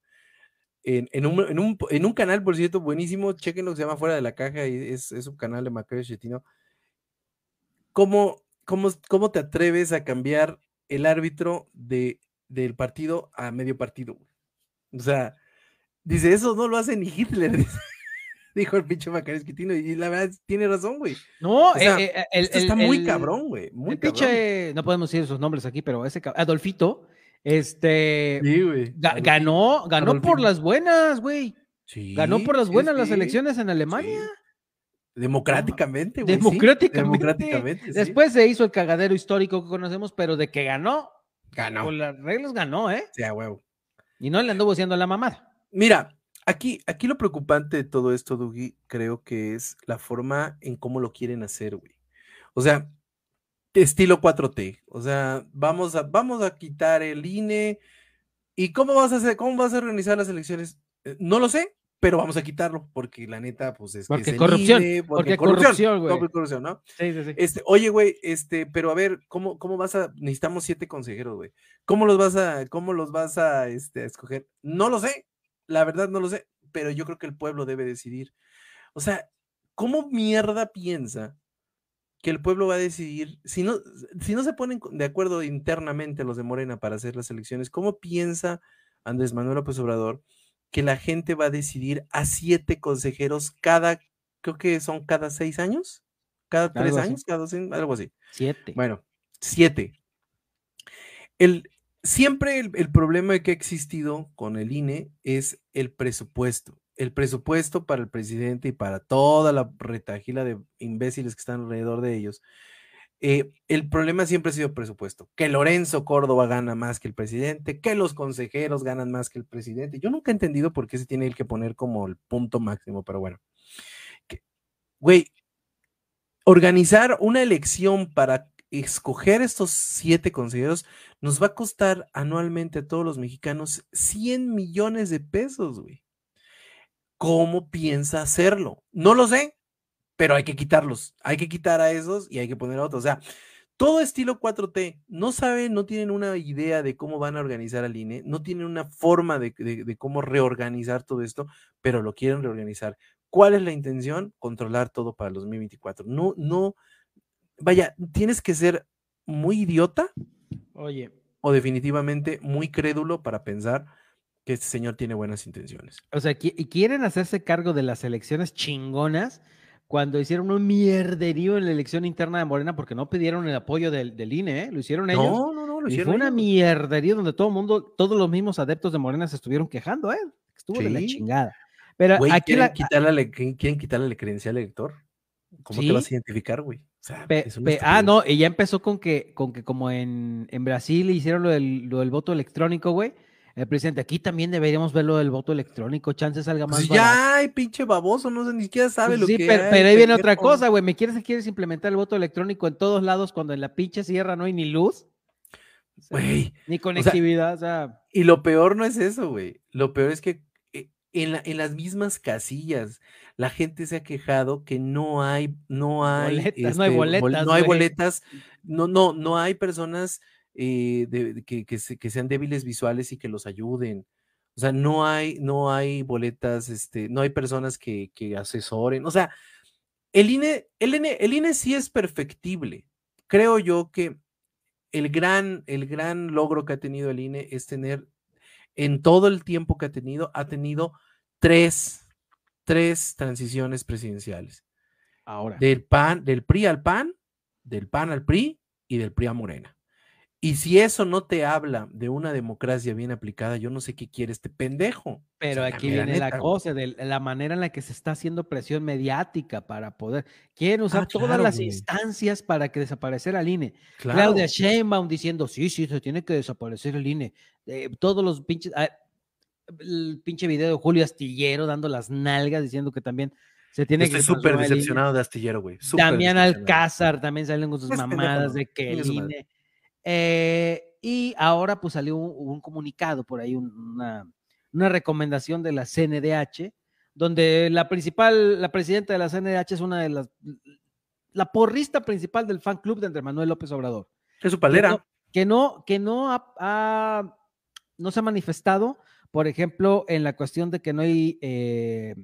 En, en un, en, un, en un canal, por cierto, buenísimo, chequen lo que se llama Fuera de la Caja, y es, es un canal de Macarius Chetino. ¿Cómo, cómo, ¿Cómo te atreves a cambiar el árbitro de, del partido a medio partido? O sea, dice, eso no lo hace ni Hitler, dice, dijo el pinche Macarius Chetino, y la verdad tiene razón, güey. no, O sea, eh, eh, el, Esto está muy el- cabrón, güey, muy el cabrón. pinche, no podemos decir sus nombres aquí, pero ese Adolfito, este, Sí, güey. ga- Adolfín. ganó, ganó por las buenas, güey. Ganó por las sí, buenas las elecciones en Alemania. Democráticamente, güey. sí, Democráticamente. democráticamente, sí. Después se hizo el cagadero histórico que conocemos, pero de que ganó, ganó. con las reglas ganó, ¿eh? Sí, a huevo. Y no le anduvo haciendo la mamada. Mira, aquí, aquí lo preocupante de todo esto, Dougie, creo que es la forma en cómo lo quieren hacer, güey. O sea, estilo 4T. O sea, vamos a, vamos a quitar el INE. ¿Y cómo vas a hacer, cómo vas a organizar las elecciones? Eh, No lo sé, pero vamos a quitarlo, porque la neta, pues es que Porque el corrupción, INE, porque corrupción, güey. corrupción, ¿no? Sí, sí, sí. Este, oye, güey, este, pero a ver, ¿cómo, cómo vas a, necesitamos siete consejeros, güey? ¿Cómo los vas a, cómo los vas a, este, a escoger? No lo sé, la verdad no lo sé, pero yo creo que el pueblo debe decidir. O sea, ¿cómo mierda piensa que el pueblo va a decidir? Si no, si no se ponen de acuerdo internamente los de Morena para hacer las elecciones, ¿cómo piensa Andrés Manuel López Obrador que la gente va a decidir a siete consejeros cada, creo que son cada seis años? ¿Cada tres Algo así. años? ¿Cada dos años? Algo así. Siete. Bueno, siete. El, siempre el, el problema que ha existido con el INE es el presupuesto. el presupuesto para el presidente y para toda la retagila de imbéciles que están alrededor de ellos. Eh, el problema siempre ha sido presupuesto, que Lorenzo Córdoba gana más que el presidente, que los consejeros ganan más que el presidente. Yo nunca he entendido por qué se tiene que poner como el punto máximo, pero bueno. Güey, organizar una elección para escoger estos siete consejeros nos va a costar anualmente a todos los mexicanos 100 millones de pesos, güey. ¿Cómo piensa hacerlo? No lo sé, pero hay que quitarlos. Hay que quitar a esos y hay que poner a otros. O sea, todo estilo 4T, no saben, no tienen una idea de cómo van a organizar al INE, no tienen una forma de, de- de cómo reorganizar todo esto, pero lo quieren reorganizar. ¿Cuál es la intención? Controlar todo para el 2024. No, no, vaya, tienes que ser muy idiota Oye, o definitivamente muy crédulo para pensar que este señor tiene buenas intenciones. o sea, y quieren hacerse cargo de las elecciones chingonas cuando hicieron un mierderío en la elección interna de Morena porque no pidieron el apoyo del, del INE, ¿eh? Lo hicieron ellos. No, no, no, lo Y hicieron fue una mierdería donde todo el mundo, todos los mismos adeptos de Morena se estuvieron quejando, ¿eh? Estuvo de la chingada. Pero Güey, aquí quieren, la, quitarle, quieren quitarle la credencial al elector. ¿Cómo te vas a identificar, güey? O sea, Pe- es una pe- ah, no, y ya empezó con que, con que como en, en Brasil hicieron lo del, lo del voto electrónico, güey. El presidente, aquí también deberíamos ver lo del voto electrónico, chance salga más Pues barato. ya, ay, pinche baboso, no sé, ni siquiera sabe Pues lo sí, que pero, hay, pero ahí viene otra cosa, güey. ¿Me quieres, quieres implementar el voto electrónico en todos lados cuando en la pinche sierra no hay ni luz? O sea, Güey, ni conectividad, o sea, y lo peor no es eso, güey. Lo peor es que eh, en, la- en las mismas casillas la gente se ha quejado que no hay, no hay, Boletas, no hay este, bol- boletas, no hay boletas, no, no, no hay personas eh, de- que, que se- que sean débiles visuales y que los ayuden. O sea, no hay, no hay boletas, este, no hay personas que, que asesoren. O sea, el INE, el INE, el INE sí es perfectible. Creo yo que el gran, el gran logro que ha tenido el INE es tener, en todo el tiempo que ha tenido, ha tenido tres, tres transiciones presidenciales. ahora. Del PAN, del PRI al PAN, del PAN al PRI y del PRI a Morena. Y si eso no te habla de una democracia bien aplicada, yo no sé qué quiere este pendejo. Pero O sea, aquí viene la neta, cosa de la manera en la que se está haciendo presión mediática para poder. Quieren usar Ah, todas claro, las güey. instancias para que desaparecer al INE. Claro. Claudia Sheinbaum diciendo, sí, sí, se tiene que desaparecer el INE. Eh, todos los pinches. ah, el pinche video de Julio Astillero dando las nalgas diciendo que también se tiene Estoy que. súper INE. decepcionado de Astillero, güey. decepcionado. Alcázar también salen con sus mamadas de que el. INE. Eh, y ahora pues salió un, un comunicado por ahí, un- una, una recomendación de la CNDH, donde la principal, la presidenta de la CNDH es una de las, la porrista principal del fan club de Andrés Manuel López Obrador. Es su Que palera. no, que no, que no ha- ha- no se ha manifestado, por ejemplo, en la cuestión de que no hay eh,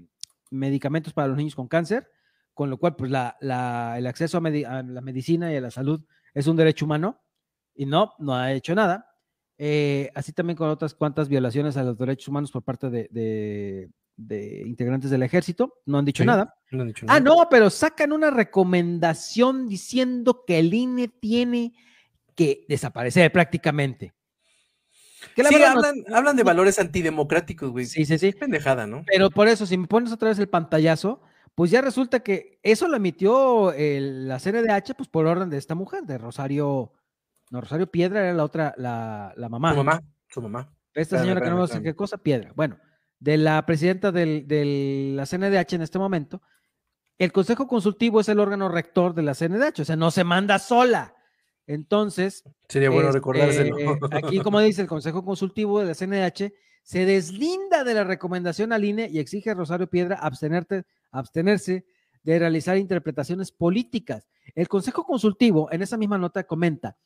medicamentos para los niños con cáncer, con lo cual, pues, la, la- el acceso a, medi- a la medicina y a la salud es un derecho humano, y no, no ha hecho nada. Eh, así también con otras cuantas violaciones a los derechos humanos por parte de, de- de integrantes del ejército, no han dicho Sí, nada. no han dicho Ah, nada. no, pero sacan una recomendación diciendo que el INE tiene que desaparecer prácticamente. Que la Sí, verdad no- hablan, hablan de valores antidemocráticos, güey. Sí, sí, sí. Pendejada, ¿no? Pero por eso, si me pones otra vez el pantallazo, pues ya resulta que eso lo emitió el- la CNDH, pues por orden de esta mujer, de Rosario, no, Rosario Piedra era la otra, la, la mamá. Su mamá, su mamá. Esta señora que no espérame, sé qué cosa, Piedra. Bueno, de la presidenta del- de la CNDH en este momento, el Consejo Consultivo es el órgano rector de la CNDH, o sea, no se manda sola. Entonces, Sería bueno este, recordárselo. aquí, como dice el Consejo Consultivo de la CNDH, se deslinda de la recomendación al INE y exige a Rosario Piedra abstenerte, abstenerse de realizar interpretaciones políticas. El Consejo Consultivo, en esa misma nota, comenta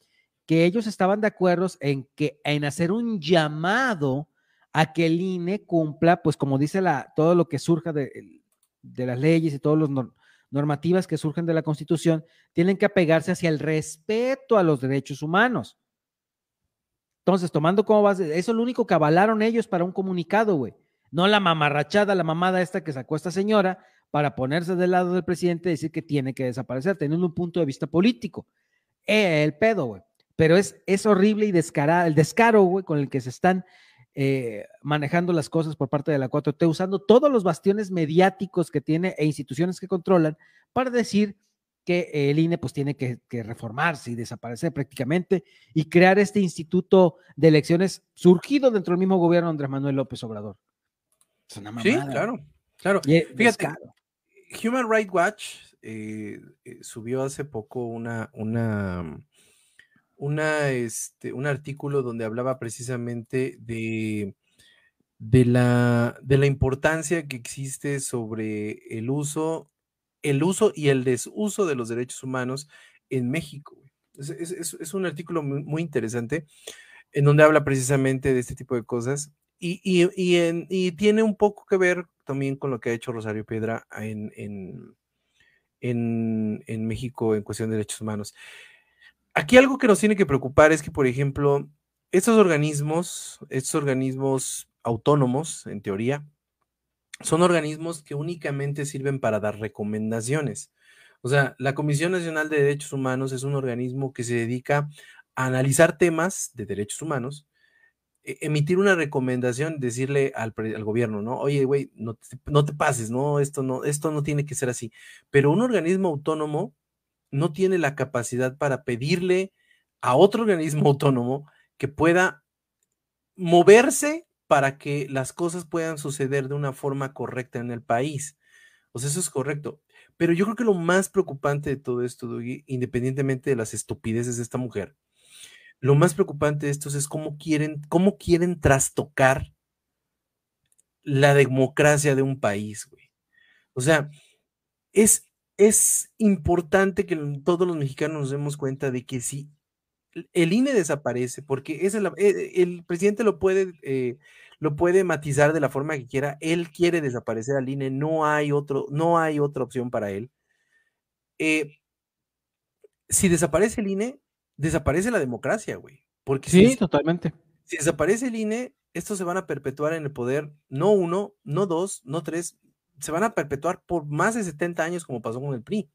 que ellos estaban de acuerdo en que en hacer un llamado a que el INE cumpla, pues como dice la, todo lo que surja de, de las leyes y todas las nor- normativas que surgen de la Constitución, tienen que apegarse hacia el respeto a los derechos humanos. Entonces, tomando como base, eso es lo único que avalaron ellos para un comunicado, güey. No la mamarrachada, la mamada esta que sacó esta señora para ponerse del lado del presidente y decir que tiene que desaparecer, teniendo un punto de vista político. Eh, el pedo, güey. Pero es, es horrible y descarado, el descaro, güey, con el que se están eh, manejando las cosas por parte de la 4T, usando todos los bastiones mediáticos que tiene e instituciones que controlan para decir que el INE pues tiene que, que, reformarse y desaparecer prácticamente y crear este instituto de elecciones surgido dentro del mismo gobierno de Andrés Manuel López Obrador. Es una mamada. Sí, claro, claro. Y Fíjate, descaro. Human Rights Watch eh, eh, subió hace poco una, una, una, este, un artículo donde hablaba precisamente de, de, la, de la importancia que existe sobre el uso, el uso y el desuso de los derechos humanos en México. Es, es- un artículo muy, interesante en donde habla precisamente de este tipo de cosas y, y- y en- y tiene un poco que ver también con lo que ha hecho Rosario Piedra en, en, en México en cuestión de derechos humanos. Aquí algo que nos tiene que preocupar es que, por ejemplo, estos organismos, estos organismos autónomos, en teoría, son organismos que únicamente sirven para dar recomendaciones. O sea, la Comisión Nacional de Derechos Humanos es un organismo que se dedica a analizar temas de derechos humanos, e- emitir una recomendación, decirle al, gobierno, ¿no? Oye, güey, no no te pases, ¿no? Esto no, esto no tiene que ser así. Pero un organismo autónomo no tiene la capacidad para pedirle a otro organismo autónomo que pueda moverse para que las cosas puedan suceder de una forma correcta en el país. Sea, eso es correcto. Pero yo creo que lo más preocupante de todo esto, independientemente de las estupideces de esta mujer, lo más preocupante de estos es cómo quieren, cómo quieren trastocar la democracia de un país, güey. O sea, es, es importante que todos los mexicanos nos demos cuenta de que si el INE desaparece, porque es la- eh, el presidente lo puede, eh, lo puede matizar de la forma que quiera, él quiere desaparecer al INE, no hay otro, no hay otra opción para él. Eh, si desaparece el INE, desaparece la democracia, güey. Porque si, Sí, totalmente. si desaparece el INE, estos se van a perpetuar en el poder, no uno, no dos, no tres, se van a perpetuar por más de 70 años como pasó con el PRI,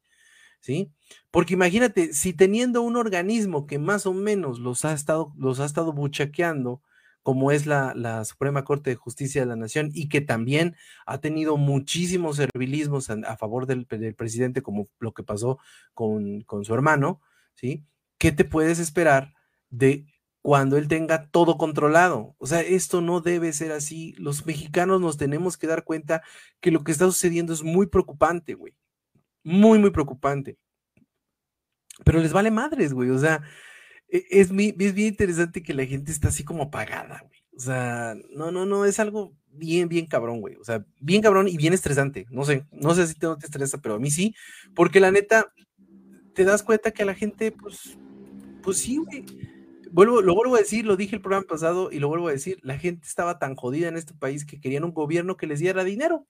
¿sí? Porque imagínate, si teniendo un organismo que más o menos los ha estado, los ha estado buchaqueando, como es la, la Suprema Corte de Justicia de la Nación, y que también ha tenido muchísimos servilismos a, favor del, del presidente, como lo que pasó con, con su hermano, ¿sí? ¿Qué te puedes esperar de cuando él tenga todo controlado? O sea, esto no debe ser así. Los mexicanos nos tenemos que dar cuenta que lo que está sucediendo es muy preocupante, güey. Muy, muy preocupante. Pero les vale madres, güey. O sea, e- es, es bien interesante que la gente está así como apagada, güey. O sea, no, no, no, es algo bien, bien cabrón, güey. O sea, bien cabrón y bien estresante. No sé, no sé si te, no te estresa, pero a mí sí, porque la neta, te das cuenta que a la gente, pues, pues sí, güey. Vuelvo, lo vuelvo a decir, lo dije el programa pasado y lo vuelvo a decir, la gente estaba tan jodida en este país que querían un gobierno que les diera dinero.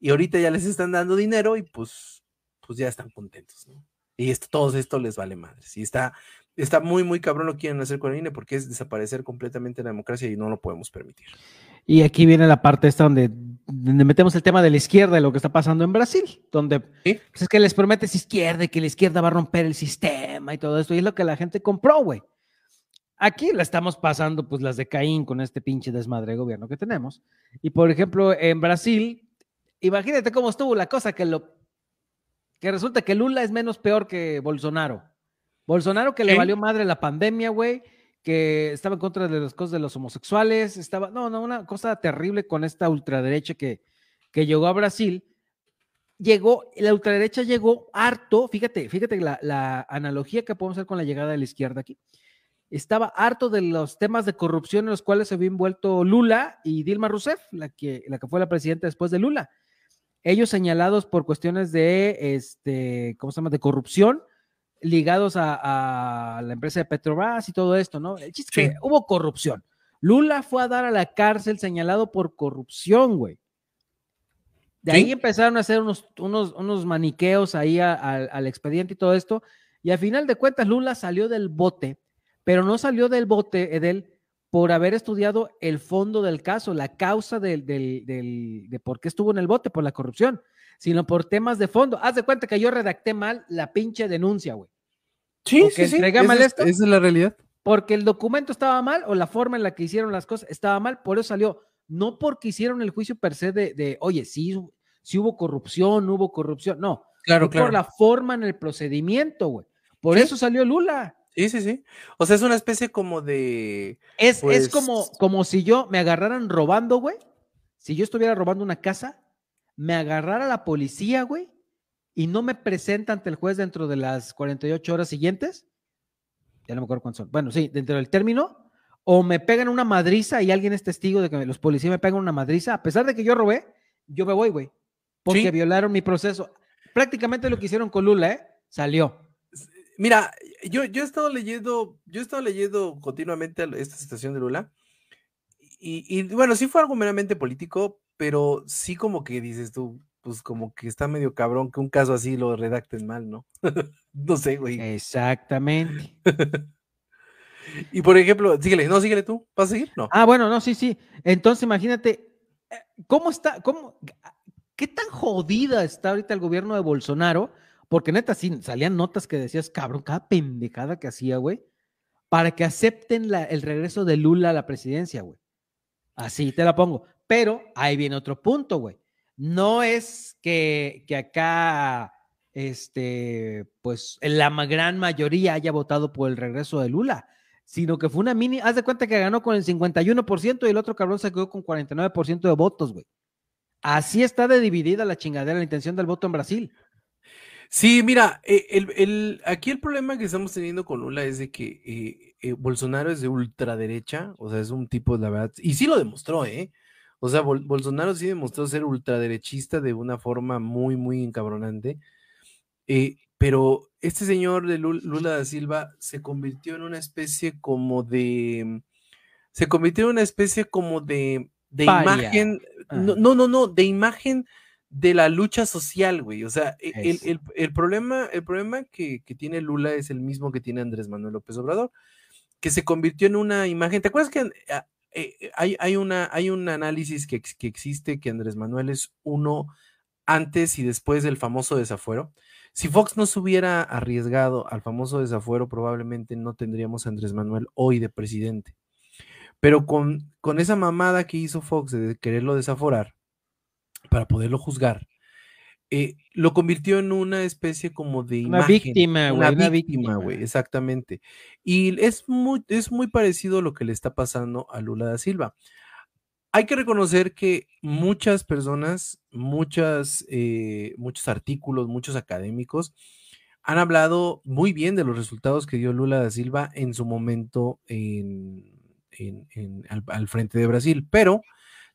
Y ahorita ya les están dando dinero y pues, pues ya están contentos, ¿no? Y esto, todo esto les vale madres. Y está, está muy, muy cabrón lo que quieren hacer con el INE porque es desaparecer completamente la democracia y no lo podemos permitir. Y aquí viene la parte esta donde, donde metemos el tema de la izquierda y lo que está pasando en Brasil, donde ¿Sí? pues es que les prometes izquierda y que la izquierda va a romper el sistema y todo esto, y es lo que la gente compró, güey. Aquí la estamos pasando, pues las de Caín con este pinche desmadre de gobierno que tenemos. Y por ejemplo, en Brasil, imagínate cómo estuvo la cosa que lo que resulta que Lula es menos peor que Bolsonaro. Bolsonaro que le valió madre la pandemia, güey, que estaba en contra de las cosas de los homosexuales, estaba, no, no, una cosa terrible con esta ultraderecha que, que llegó a Brasil. Llegó, la ultraderecha llegó harto, fíjate, fíjate la, la analogía que podemos hacer con la llegada de la izquierda aquí. Estaba harto de los temas de corrupción en los cuales se había envuelto Lula y Dilma Rousseff, la que, la que fue la presidenta después de Lula. Ellos señalados por cuestiones de, este, ¿cómo se llama?, de corrupción, ligados a, a la empresa de Petrobras y todo esto, ¿no? El chiste es Sí. que hubo corrupción. Lula fue a dar a la cárcel señalado por corrupción, güey. De Sí. ahí empezaron a hacer unos, unos, unos maniqueos ahí a- a- al expediente y todo esto. Y al final de cuentas, Lula salió del bote, pero no salió del bote, Edel, por haber estudiado el fondo del caso, la causa del, del- del- de por qué estuvo en el bote, por la corrupción, sino por temas de fondo. Haz de cuenta que yo redacté mal la pinche denuncia, güey. Sí, Ok, entrega mal esa es- esto. esa es la realidad. porque el documento estaba mal o la forma en la que hicieron las cosas estaba mal, por eso salió. No porque hicieron el juicio per se de, de oye, sí, sí hubo corrupción, no hubo corrupción. No, Claro, claro. por la forma en el procedimiento, güey. Por Sí. eso salió Lula. Sí, sí, sí. O sea, es una especie como de. Es, es Pues- como, como si yo me agarraran robando, güey. Si yo estuviera robando una casa, me agarrara la policía, güey, y no me presenta ante el juez dentro de las 48 horas siguientes. Ya no me acuerdo cuántos son. Bueno, sí, dentro del término. O me pegan una madriza y alguien es testigo de que los policías me pegan una madriza. A pesar de que yo robé, yo me voy, güey. Porque Sí. violaron mi proceso. Prácticamente lo que hicieron con Lula, ¿eh? Salió. Mira, yo, yo he estado leyendo, yo he estado leyendo continuamente esta situación de Lula. Y, y, bueno, sí fue algo meramente político, pero sí como que dices tú, pues como que está medio cabrón que un caso así lo redacten mal, ¿no? no sé, güey. Exactamente. Y por ejemplo, síguele, no, síguele tú, ¿vas a seguir? No. Ah, bueno, no, sí, sí. Entonces, imagínate, eh, ¿cómo está, cómo, qué tan jodida está ahorita el gobierno de Bolsonaro? Porque neta, sí, salían notas que decías, cabrón, cada pendejada que hacía, güey, para que acepten la- el regreso de Lula a la presidencia, güey. Así te la pongo. Pero ahí viene otro punto, güey. No es que, que acá, este, pues, la gran mayoría haya votado por el regreso de Lula sino que fue una mini, haz de cuenta que ganó con el 51% y el otro cabrón se quedó con 49% de votos, güey. Así está de dividida la chingadera, la intención del voto en Brasil. Sí, mira, eh, el, el- aquí el problema que estamos teniendo con Lula es de que eh, eh, Bolsonaro es de ultraderecha, o sea, es un tipo, la verdad, y sí lo demostró, ¿eh? O sea, Bol- Bolsonaro sí demostró ser ultraderechista de una forma muy, muy encabronante. eh, pero este señor de Lul- Lula da Silva se convirtió en una especie como de, se convirtió en una especie como de, de Paria. imagen, no, no, no, de imagen de la lucha social, güey. O sea, e- el, el- el problema, el problema que, que tiene Lula es el mismo que tiene Andrés Manuel López Obrador, que se convirtió en una imagen. ¿Te acuerdas que eh, eh, hay, hay, una, hay un análisis que, que existe que Andrés Manuel es uno antes y después del famoso desafuero? Si Fox no se hubiera arriesgado al famoso desafuero, probablemente no tendríamos a Andrés Manuel hoy de presidente. Pero con, con esa mamada que hizo Fox de quererlo desaforar para poderlo juzgar, eh, lo convirtió en una especie como de Una imagen, víctima, güey, una víctima, víctima. güey, exactamente. Y es muy, es muy parecido a lo que le está pasando a Lula da Silva. Hay que reconocer que muchas personas, muchas, eh, muchos artículos, muchos académicos han hablado muy bien de los resultados que dio Lula da Silva en su momento en, en- en- al, al frente de Brasil, pero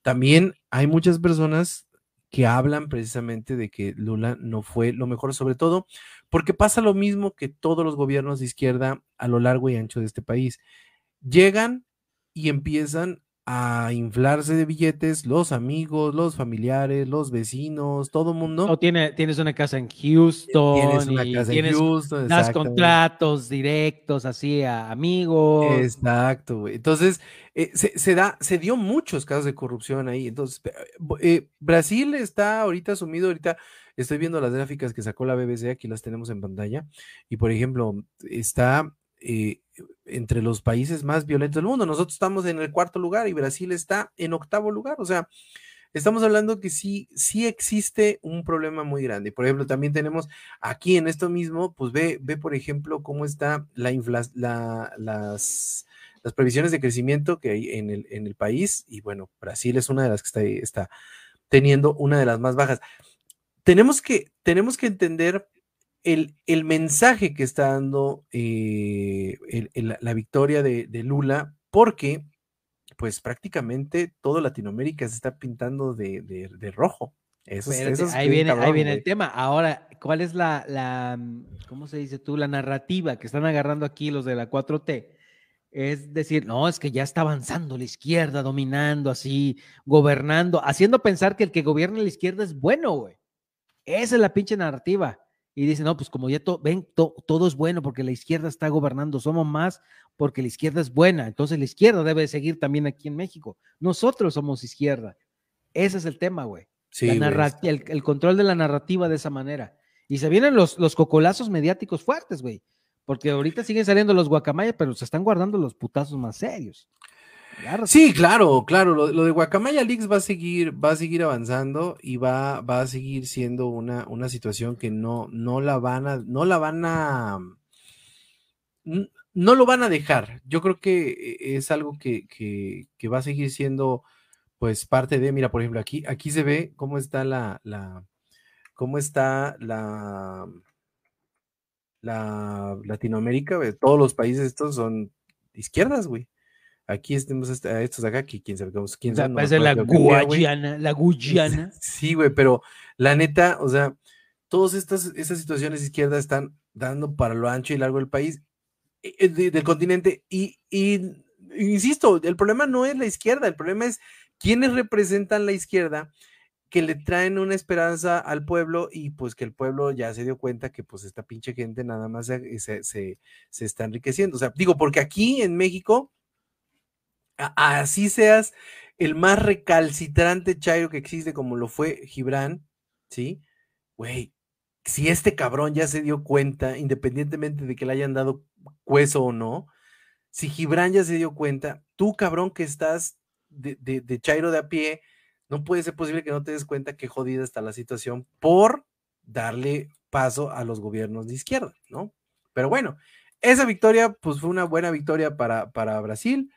también hay muchas personas que hablan precisamente de que Lula no fue lo mejor, sobre todo porque pasa lo mismo que todos los gobiernos de izquierda a lo largo y ancho de este país. Llegan y empiezan a inflarse de billetes los amigos, los familiares, los vecinos, todo mundo. O tiene, tienes una casa en Houston, Tienes una y casa tienes, en Houston, das contratos directos así a amigos. Exacto, güey. Entonces, eh, se, se da, se dio muchos casos de corrupción ahí. Entonces, eh, eh, Brasil está ahorita sumido, ahorita estoy viendo las gráficas que sacó la BBC, aquí las tenemos en pantalla, y por ejemplo, está eh, entre los países más violentos del mundo. Nosotros estamos en el cuarto lugar y Brasil está en octavo lugar. O sea, estamos hablando que sí, sí existe un problema muy grande. Por ejemplo, también tenemos aquí en esto mismo, pues ve, ve por ejemplo, cómo está la infla- la- las, las previsiones de crecimiento que hay en el, en el país. Y bueno, Brasil es una de las que está, está teniendo una de las más bajas. Tenemos que, tenemos que entender el, el mensaje que está dando eh, el- el- la victoria de, de Lula, porque pues prácticamente todo Latinoamérica se está pintando de, de- de rojo. Eso, es- Espérate, eso es ahí viene, ahí viene el tema. Ahora, ¿cuál es la, la, mm, ¿cómo se dice tú? La narrativa que están agarrando aquí los de la 4T. Es decir, no, es que ya está avanzando la izquierda, dominando así, gobernando, haciendo pensar que el que gobierna la izquierda es bueno, güey. Esa es la pinche narrativa. Y dicen, no, pues como ya to- ven, to- todo es bueno porque la izquierda está gobernando, somos más porque la izquierda es buena. Entonces la izquierda debe seguir también aquí en México. Nosotros somos izquierda. Ese es el tema, güey Sí, el, el control de la narrativa de esa manera. Y se vienen los, los cocolazos mediáticos fuertes, güey. Porque ahorita siguen saliendo los guacamayas, pero se están guardando los putazos más serios. Sí, claro, claro. Lo, lo de Guacamaya Leaks va a seguir, va a seguir avanzando y va, va a seguir siendo una, una situación que no, no la van a, no la van a, no lo van a dejar. Yo creo que eh, es algo que, que, que va a seguir siendo, pues, parte de, mira, por ejemplo, aquí, aquí se ve cómo está la, la, cómo está la, la Latinoamérica, todos los países estos son izquierdas, güey. Aquí est- a estos de acá, que quién sabe cómo, quién sabe, no la. Guayana, la Guyana. Sí, güey, pero la neta, o sea, todas estas, estas situaciones izquierdas están dando para lo ancho y largo del país, eh, eh, de- del continente, y, y insisto, el problema no es la izquierda, el problema es quienes representan la izquierda que le traen una esperanza al pueblo y pues que el pueblo ya se dio cuenta que pues esta pinche gente nada más se, se, se- se está enriqueciendo. O sea, digo, porque aquí en México, así seas el más recalcitrante chairo que existe como lo fue Gibran, ¿sí? Güey, si este cabrón ya se dio cuenta, independientemente de que le hayan dado hueso o no, si Gibran ya se dio cuenta, tú cabrón que estás de chairo de a pie, no puede ser posible que no te des cuenta que jodida está la situación por darle paso a los gobiernos de izquierda, ¿no? Pero bueno, esa victoria, pues fue una buena victoria para, para Brasil.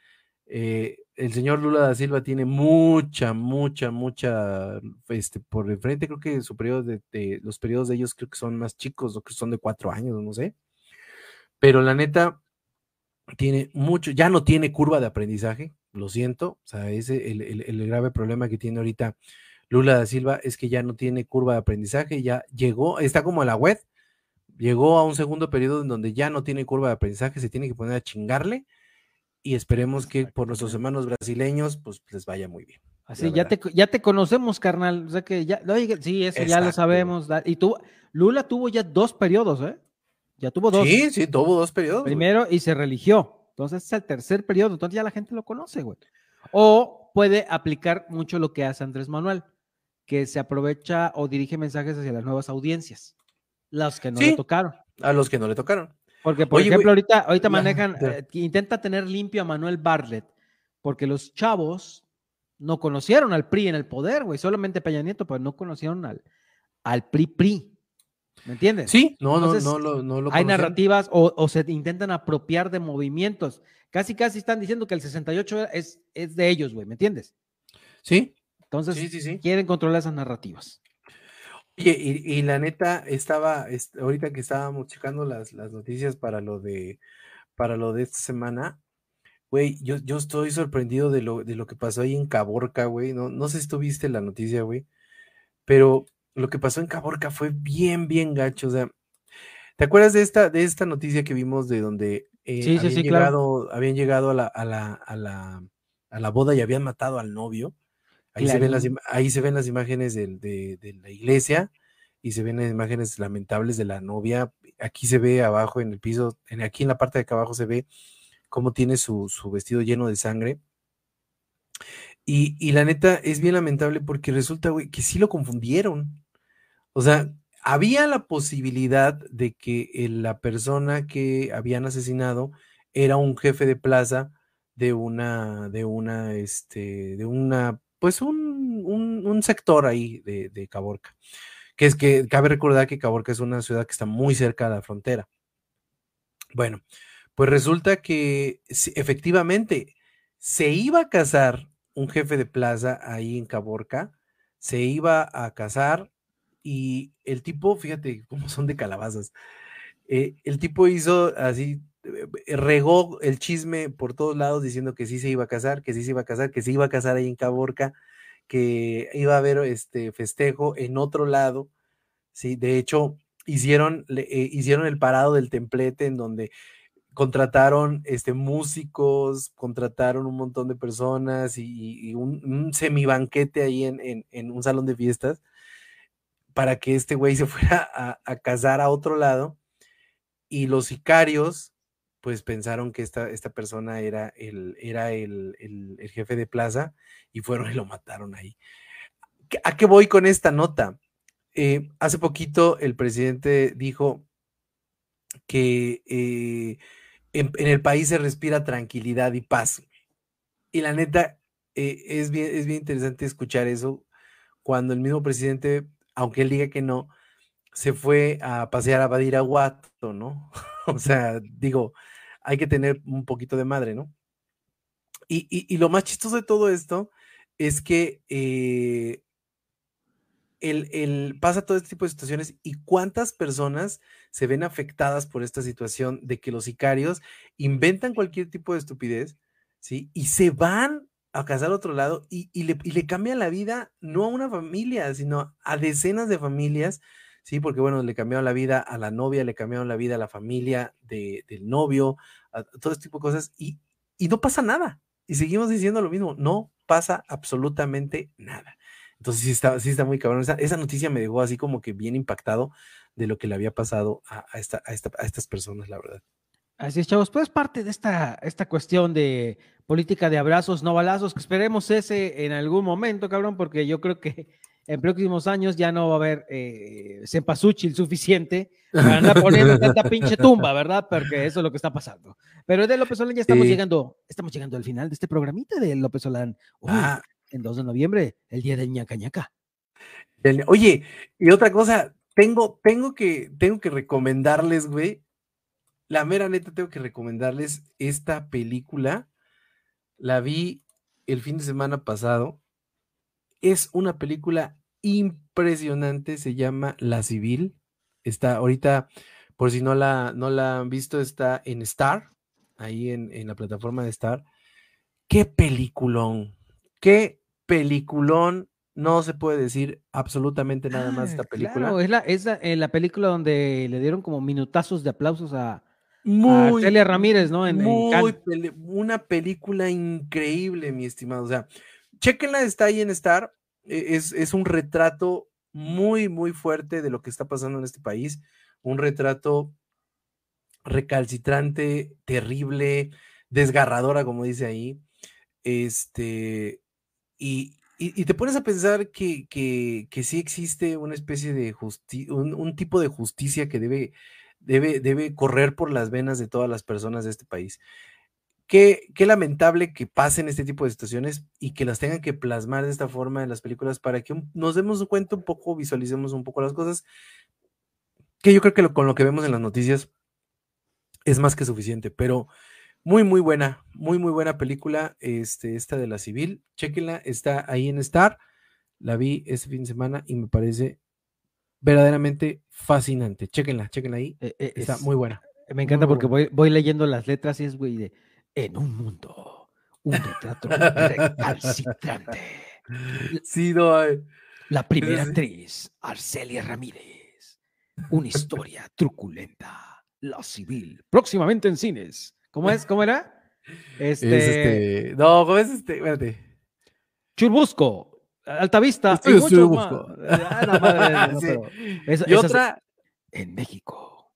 Eh, el señor Lula da Silva tiene mucha, mucha, mucha, este, por el frente, creo que su periodo de, los periodos de ellos creo que son más chicos, o que son de cuatro años, no sé. Pero la neta, tiene mucho, ya no tiene curva de aprendizaje, lo siento, o sea, ese el, el- el grave problema que tiene ahorita Lula da Silva es que ya no tiene curva de aprendizaje, ya llegó, está como la web, llegó a un segundo periodo en donde ya no tiene curva de aprendizaje, se tiene que poner a chingarle y esperemos que por nuestros hermanos brasileños pues les vaya muy bien. Así, ya te, ya te conocemos, carnal. O sea que ya, oye, sí, eso ya lo sabemos. Y tú, Lula tuvo ya dos periodos, ¿eh? Ya tuvo dos. Sí, sí, tuvo dos periodos. güey. Primero y se religió. Entonces es el tercer periodo. Entonces ya la gente lo conoce, güey. O puede aplicar mucho lo que hace Andrés Manuel, que se aprovecha o dirige mensajes hacia las nuevas audiencias, las que no le tocaron. A los que no le tocaron. Porque, por Oye, ejemplo, güey, ahorita, ahorita la- manejan, eh, intenta tener limpio a Manuel Bartlett, porque los chavos no conocieron al PRI en el poder, güey, solamente Peña Nieto, pero no conocieron al, al PRI-PRI. ¿Me entiendes? Sí, no, Entonces, no, no, lo- no lo Hay narrativas o, o se intentan apropiar de movimientos. Casi, casi están diciendo que el 68 es, es de ellos, güey, ¿me entiendes? Sí, Entonces, sí, sí, sí. quieren controlar esas narrativas. Oye, y, y la neta, estaba, est- ahorita que estábamos checando las, las noticias para lo de, para lo de esta semana, güey, yo, yo estoy sorprendido de lo, de lo que pasó ahí en Caborca, güey, no, no sé si tú viste la noticia, güey, pero lo que pasó en Caborca fue bien, bien gacho, o sea, ¿te acuerdas de esta, de esta noticia que vimos de donde eh, Sí, habían sí, llegado, habían llegado a la, a la, a la, a la boda y habían matado al novio? Ahí se, ven las, ahí se ven las imágenes de, de la iglesia y se ven las imágenes lamentables de la novia. Aquí se ve abajo en el piso, en, aquí en la parte de acá abajo se ve cómo tiene su, su vestido lleno de sangre. Y, y la neta es bien lamentable porque resulta, güey, que sí lo confundieron. O sea, había la posibilidad de que la persona que habían asesinado era un jefe de plaza de una, de una, este, de una, pues un, un, sector ahí de, de Caborca. Que es que cabe recordar que Caborca es una ciudad que está muy cerca de la frontera. Bueno, pues resulta que efectivamente se iba a casar un jefe de plaza ahí en Caborca, se iba a casar y el tipo, fíjate cómo son de calabazas, eh, el tipo hizo así, regó el chisme por todos lados diciendo que sí se iba a casar, que sí se iba a casar, que se iba a casar ahí en Caborca, que iba a haber este festejo en otro lado, sí, de hecho hicieron, eh, hicieron el parado del templete en donde contrataron este, músicos, contrataron un montón de personas y, un semibanquete ahí en, en, en un salón de fiestas para que este güey se fuera a, a casar a otro lado y los sicarios pues pensaron que esta, esta persona era, el, era el, el- jefe de plaza y fueron y lo mataron ahí. ¿Qué- ¿A qué voy con esta nota? Eh, hace poquito el presidente dijo que eh, en, en el país se respira tranquilidad y paz. Y la neta, eh, es, bien, es bien interesante escuchar eso cuando el mismo presidente, aunque él diga que no, se fue a pasear a Badiraguato, ¿no? o sea, digo, hay que tener un poquito de madre, ¿no? Y, y- lo más chistoso de todo esto es que eh, el, el- pasa todo este tipo de situaciones y cuántas personas se ven afectadas por esta situación de que los sicarios inventan cualquier tipo de estupidez, ¿sí? Y se van a casar a otro lado y, y le, y le cambian la vida no a una familia, sino a decenas de familias, ¿sí? Porque bueno, le cambiaron la vida a la novia, le cambiaron la vida a la familia de- del novio, a todo este tipo de cosas y, y no pasa nada. Y seguimos diciendo lo mismo, no pasa absolutamente nada. Entonces sí está, sí está muy cabrón. Esa, noticia me dejó así como que bien impactado de lo que le había pasado a, a esta, a, esta- a estas personas, la verdad. Así es, chavos. Pues parte de esta, esta cuestión de política de abrazos, no balazos, que esperemos ese en algún momento, cabrón, porque yo creo que en próximos años ya no va a haber eh, cempasúchil suficiente para andar poniendo tanta pinche tumba, ¿verdad? Porque eso es lo que está pasando. Pero de López Solán ya estamos Sí. llegando, estamos llegando al final de este programita de López Solán. Uy, Ah, en 2 de noviembre, el día del ñaca ñaca. del- Oye, y otra cosa, tengo, tengo que, tengo que recomendarles, güey. La mera neta, tengo que recomendarles esta película. La vi el fin de semana pasado. Es una película impresionante, se llama La Civil. Está ahorita, por si no la, no la han visto, está en Star, ahí en, en la plataforma de Star. Qué peliculón, qué peliculón. No se puede decir absolutamente nada más de esta Ah, película. Claro, es la, es la, eh, la película donde le dieron como minutazos de aplausos a, a Muy, Celia Ramírez, ¿no? En, muy una película increíble, mi estimado. O sea, chequenla, está ahí en Star. e- Es, es un retrato muy, muy fuerte de lo que está pasando en este país. Un retrato recalcitrante, terrible, desgarradora, como dice ahí. Este, y, y- te pones a pensar que, que, que sí existe una especie de justicia, un, un tipo de justicia que debe, debe, debe correr por las venas de todas las personas de este país. Qué, qué lamentable que pasen este tipo de situaciones y que las tengan que plasmar de esta forma en las películas para que nos demos cuenta un poco, visualicemos un poco las cosas, que yo creo que lo- con lo que vemos en las noticias es más que suficiente, pero muy, muy buena, muy, muy buena película, este, esta de la civil, chequenla, está ahí en Star, la vi este fin de semana y me parece verdaderamente fascinante, chequenla, chequenla ahí, Eh, eh, está es- muy buena. Me encanta muy porque voy, voy leyendo las letras y es, güey, de en un mundo, un retrato recalcitrante. Sí, no, eh, La primera sí. actriz, Arcelia Ramírez. Una historia truculenta. La civil. Próximamente en cines. ¿Cómo es? ¿Cómo era? Este, es este, no, ¿cómo es este? Espérate. Churbusco, Altavista. y Estudio muchos Churbusco. más. Ah, la madre, no, Sí. pero eso- Y esas- otra, En México.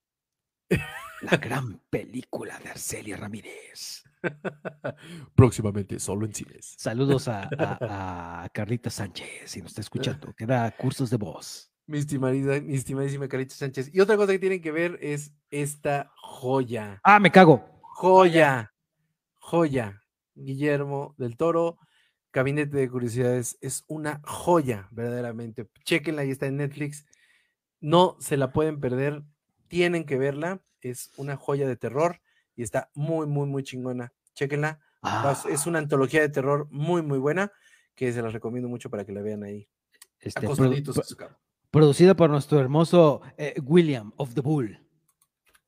La gran película de Arcelia Ramírez. próximamente, solo en cines. Saludos a, a- a Carlita Sánchez, si nos está escuchando, que da cursos de voz. Mi estimadísima, mi estimadísima Carita Sánchez. Y otra cosa que tienen que ver es esta joya. Ah, me cago. Joya. Joya. Guillermo del Toro, Gabinete de Curiosidades, es una joya, verdaderamente. Chequenla, ahí está en Netflix. No se la pueden perder, tienen que verla. Es una joya de terror y está muy, muy, muy chingona. Chequenla. Ah, Es una antología de terror muy, muy buena que se las recomiendo mucho para que la vean ahí. este, Acostaditos pro- producida por nuestro hermoso eh, William of the Bull.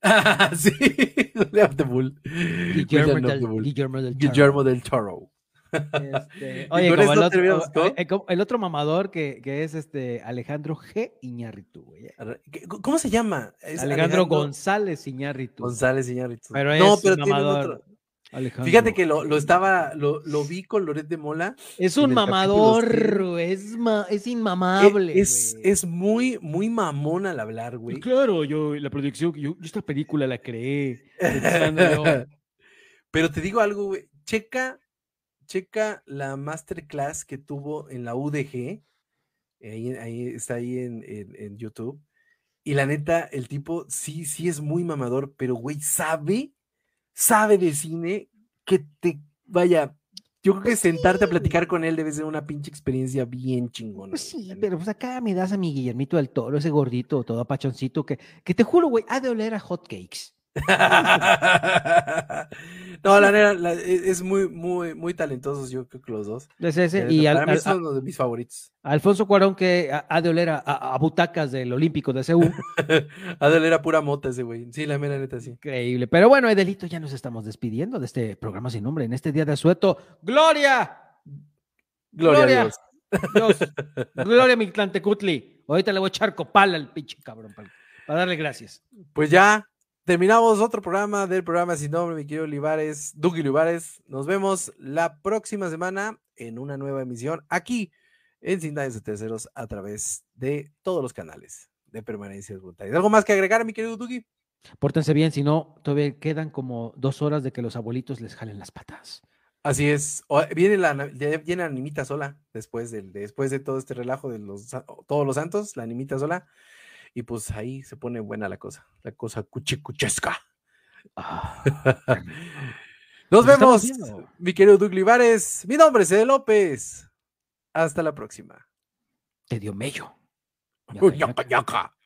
sí, William the Bull. Guillermo del, the Bull. Guillermo del Toro. Guillermo del Toro. Este, oye, con como el, otro, eh, como el otro mamador que, que es este Alejandro G. Iñárritu. güey. Arre- ¿qué- ¿Cómo se llama? Alejandro, González Iñárritu. González Iñárritu. Pero no, es pero mamador. otro. Alejandro. Fíjate que lo, lo estaba, lo, lo vi con Loret de Mola. Es un mamador, es, ma- es Eh, inmamable. Es, es muy, muy mamón al hablar, güey. Claro, yo, la producción, yo, yo esta película la creé. Pero te digo algo, güey. Checa, checa la masterclass que tuvo en la UDG. Ahí, ahí está ahí en, en- en YouTube. Y la neta, el tipo sí, sí es muy mamador, pero güey, sabe, sabe de cine que te vaya. Yo creo que sentarte a platicar con él debe ser una pinche experiencia bien chingona. Pues sí, pero pues acá me das a mi Guillermito del Toro, ese gordito, todo apachoncito, que, que te juro, güey, ha de oler a hotcakes. no, la neta, e- es muy, muy, muy talentosos, yo creo que los dos. Es ese, y al- para mí al- son uno de mis favoritos. a Alfonso Cuarón, que ha, ha de oler a, a- a butacas del Olímpico de Seúl. Adel era pura mota ese güey. Sí, la mera neta, sí. Increíble. Pero bueno, Edelito, ya nos estamos despidiendo de este programa sin nombre en este día de asueto. ¡Gloria! Gloria, Gloria. a Dios. Dios. Gloria Mictlantecutli. Ahorita le voy a echar copal al pinche cabrón para, para darle gracias. Pues ya terminamos otro programa del programa Sin Nombre, mi querido Olivares, Duque Olivares. Nos vemos la próxima semana en una nueva emisión aquí en Sin Daños de Terceros a través de todos los canales de permanencias voluntarias. ¿Algo más que agregar, mi querido Duki? Pórtense bien, si no, todavía quedan como dos horas de que los abuelitos les jalen las patas. Así es. O- Viene la, viene la animita sola después, del, después de todo este relajo de los, todos los santos, la animita sola. Y pues ahí se pone buena la cosa, la cosa cuchicuchesca. Ah, Nos Nos estamos vemos, mi querido Doug Livares. Mi nombre es Ede López. Hasta la próxima. te dio mello. Ñaca, ñaca.